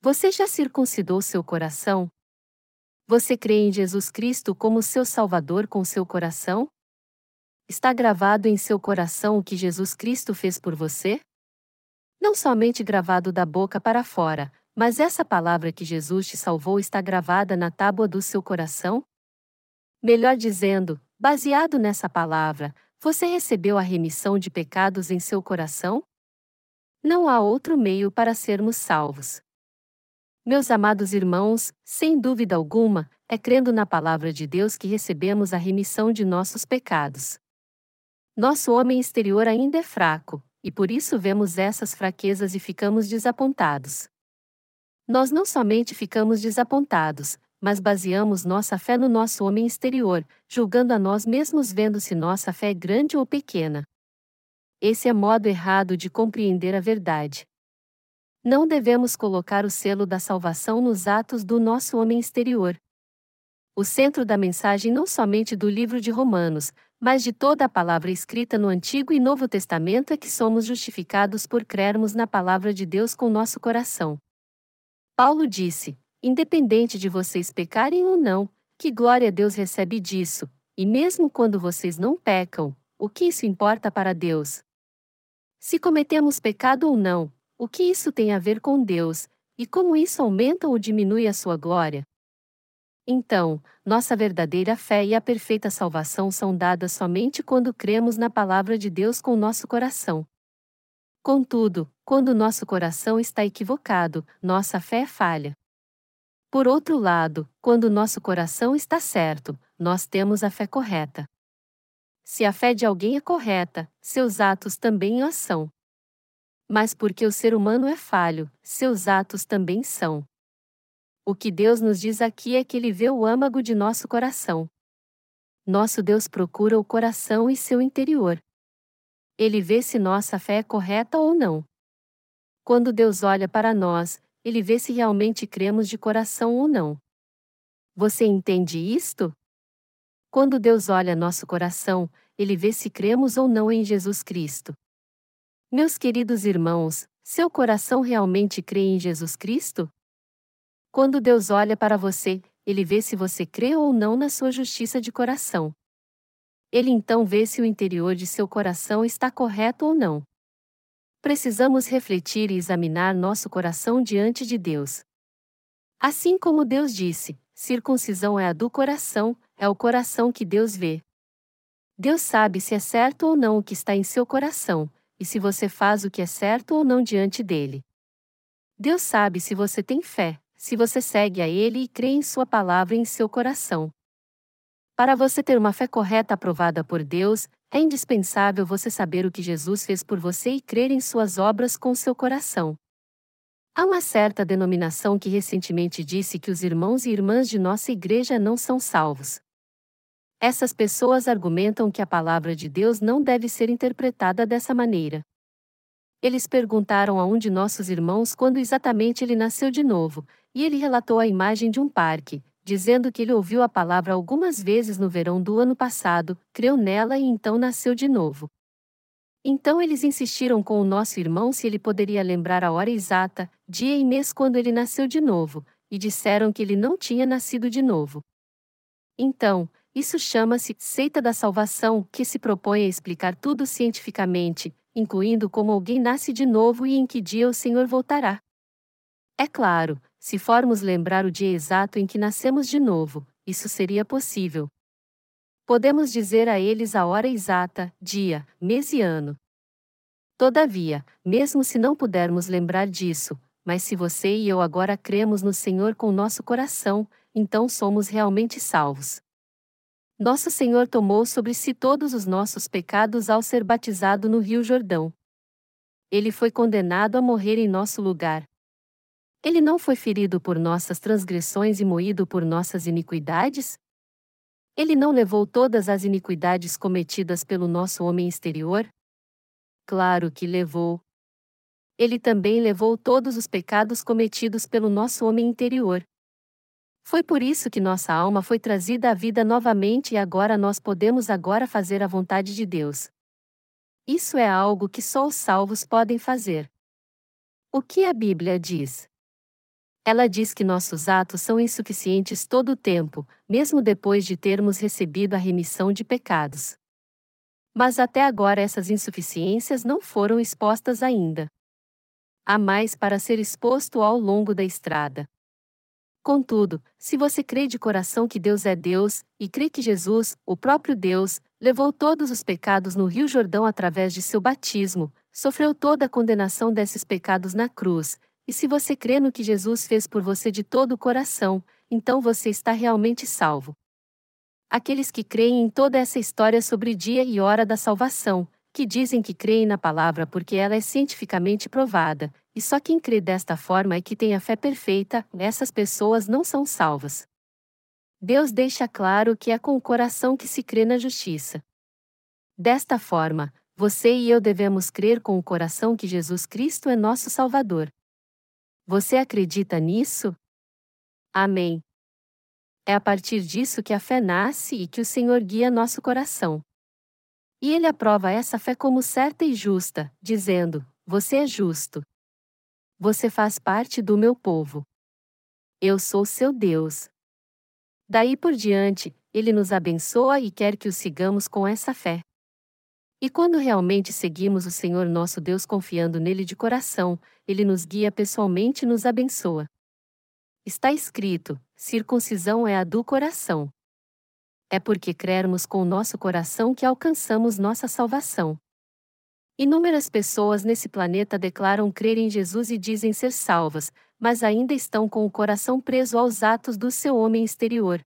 Você já circuncidou seu coração? Você crê em Jesus Cristo como seu Salvador com seu coração? Está gravado em seu coração o que Jesus Cristo fez por você? Não somente gravado da boca para fora, mas essa palavra que Jesus te salvou está gravada na tábua do seu coração? Melhor dizendo, baseado nessa palavra, você recebeu a remissão de pecados em seu coração? Não há outro meio para sermos salvos. Meus amados irmãos, sem dúvida alguma, é crendo na palavra de Deus que recebemos a remissão de nossos pecados. Nosso homem exterior ainda é fraco, e por isso vemos essas fraquezas e ficamos desapontados. Nós não somente ficamos desapontados, mas baseamos nossa fé no nosso homem exterior, julgando a nós mesmos vendo se nossa fé é grande ou pequena. Esse é modo errado de compreender a verdade. Não devemos colocar o selo da salvação nos atos do nosso homem exterior. O centro da mensagem não somente do livro de Romanos, mas de toda a palavra escrita no Antigo e Novo Testamento é que somos justificados por crermos na palavra de Deus com nosso coração. Paulo disse: independente de vocês pecarem ou não, que glória Deus recebe disso, e mesmo quando vocês não pecam, o que isso importa para Deus? Se cometemos pecado ou não, o que isso tem a ver com Deus, e como isso aumenta ou diminui a sua glória? Então, nossa verdadeira fé e a perfeita salvação são dadas somente quando cremos na palavra de Deus com nosso coração. Contudo, quando nosso coração está equivocado, nossa fé falha. Por outro lado, quando nosso coração está certo, nós temos a fé correta. Se a fé de alguém é correta, seus atos também o são. Mas porque o ser humano é falho, seus atos também são. O que Deus nos diz aqui é que Ele vê o âmago de nosso coração. Nosso Deus procura o coração e seu interior. Ele vê se nossa fé é correta ou não. Quando Deus olha para nós, Ele vê se realmente cremos de coração ou não. Você entende isto? Quando Deus olha nosso coração, Ele vê se cremos ou não em Jesus Cristo. Meus queridos irmãos, seu coração realmente crê em Jesus Cristo? Quando Deus olha para você, ele vê se você crê ou não na sua justiça de coração. Ele então vê se o interior de seu coração está correto ou não. Precisamos refletir e examinar nosso coração diante de Deus. Assim como Deus disse, circuncisão é a do coração, é o coração que Deus vê. Deus sabe se é certo ou não o que está em seu coração, e se você faz o que é certo ou não diante dele. Deus sabe se você tem fé, se você segue a Ele e crê em Sua palavra em seu coração. Para você ter uma fé correta aprovada por Deus, é indispensável você saber o que Jesus fez por você e crer em Suas obras com seu coração. Há uma certa denominação que recentemente disse que os irmãos e irmãs de nossa igreja não são salvos. Essas pessoas argumentam que a palavra de Deus não deve ser interpretada dessa maneira. Eles perguntaram a um de nossos irmãos quando exatamente ele nasceu de novo, e ele relatou a imagem de um parque, dizendo que ele ouviu a palavra algumas vezes no verão do ano passado, creu nela e então nasceu de novo. Então eles insistiram com o nosso irmão se ele poderia lembrar a hora exata, dia e mês quando ele nasceu de novo, e disseram que ele não tinha nascido de novo. Então, Isso chama-se seita da salvação, que se propõe a explicar tudo cientificamente, incluindo como alguém nasce de novo e em que dia o Senhor voltará. É claro, se formos lembrar o dia exato em que nascemos de novo, isso seria possível. Podemos dizer a eles a hora exata, dia, mês e ano. Todavia, mesmo se não pudermos lembrar disso, mas se você e eu agora cremos no Senhor com nosso coração, então somos realmente salvos. Nosso Senhor tomou sobre si todos os nossos pecados ao ser batizado no Rio Jordão. Ele foi condenado a morrer em nosso lugar. Ele não foi ferido por nossas transgressões e moído por nossas iniquidades? Ele não levou todas as iniquidades cometidas pelo nosso homem exterior? Claro que levou. Ele também levou todos os pecados cometidos pelo nosso homem interior. Foi por isso que nossa alma foi trazida à vida novamente e agora nós podemos agora fazer a vontade de Deus. Isso é algo que só os salvos podem fazer. O que a Bíblia diz? Ela diz que nossos atos são insuficientes todo o tempo, mesmo depois de termos recebido a remissão de pecados. Mas até agora essas insuficiências não foram expostas ainda. Há mais para ser exposto ao longo da estrada. Contudo, se você crê de coração que Deus é Deus, e crê que Jesus, o próprio Deus, levou todos os pecados no Rio Jordão através de seu batismo, sofreu toda a condenação desses pecados na cruz, e se você crê no que Jesus fez por você de todo o coração, então você está realmente salvo aqueles que creem em toda essa história sobre dia e hora da salvação, que dizem que creem na palavra porque ela é cientificamente provada, e só quem crê desta forma é que tem a fé perfeita, essas pessoas não são salvas. Deus deixa claro que é com o coração que se crê na justiça. Desta forma, você e eu devemos crer com o coração que Jesus Cristo é nosso Salvador. Você acredita nisso? Amém. É a partir disso que a fé nasce e que o Senhor guia nosso coração. E ele aprova essa fé como certa e justa, dizendo: Você é justo. Você faz parte do meu povo. Eu sou seu Deus. Daí por diante, ele nos abençoa e quer que o sigamos com essa fé. E quando realmente seguimos o Senhor nosso Deus confiando nele de coração, ele nos guia pessoalmente e nos abençoa. Está escrito: circuncisão é a do coração. É porque crermos com o nosso coração que alcançamos nossa salvação. Inúmeras pessoas nesse planeta declaram crer em Jesus e dizem ser salvas, mas ainda estão com o coração preso aos atos do seu homem exterior.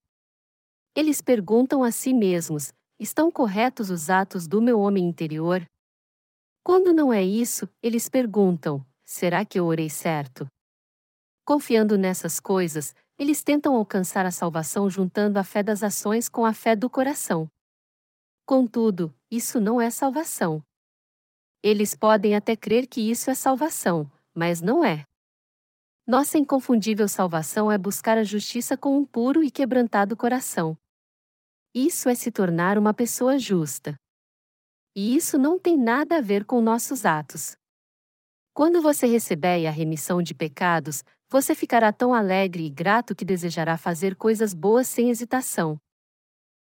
Eles perguntam a si mesmos: estão corretos os atos do meu homem interior? Quando não é isso, eles perguntam: será que eu orei certo? Confiando nessas coisas, eles tentam alcançar a salvação juntando a fé das ações com a fé do coração. Contudo, isso não é salvação. Eles podem até crer que isso é salvação, mas não é. Nossa inconfundível salvação é buscar a justiça com um puro e quebrantado coração. Isso é se tornar uma pessoa justa. E isso não tem nada a ver com nossos atos. Quando você receber a remissão de pecados, você ficará tão alegre e grato que desejará fazer coisas boas sem hesitação.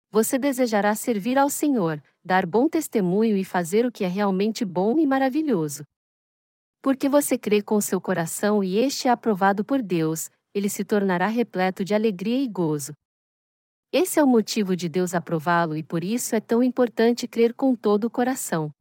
Você desejará servir ao Senhor, dar bom testemunho e fazer o que é realmente bom e maravilhoso. Porque você crê com seu coração e este é aprovado por Deus, ele se tornará repleto de alegria e gozo. Esse é o motivo de Deus aprová-lo e por isso é tão importante crer com todo o coração.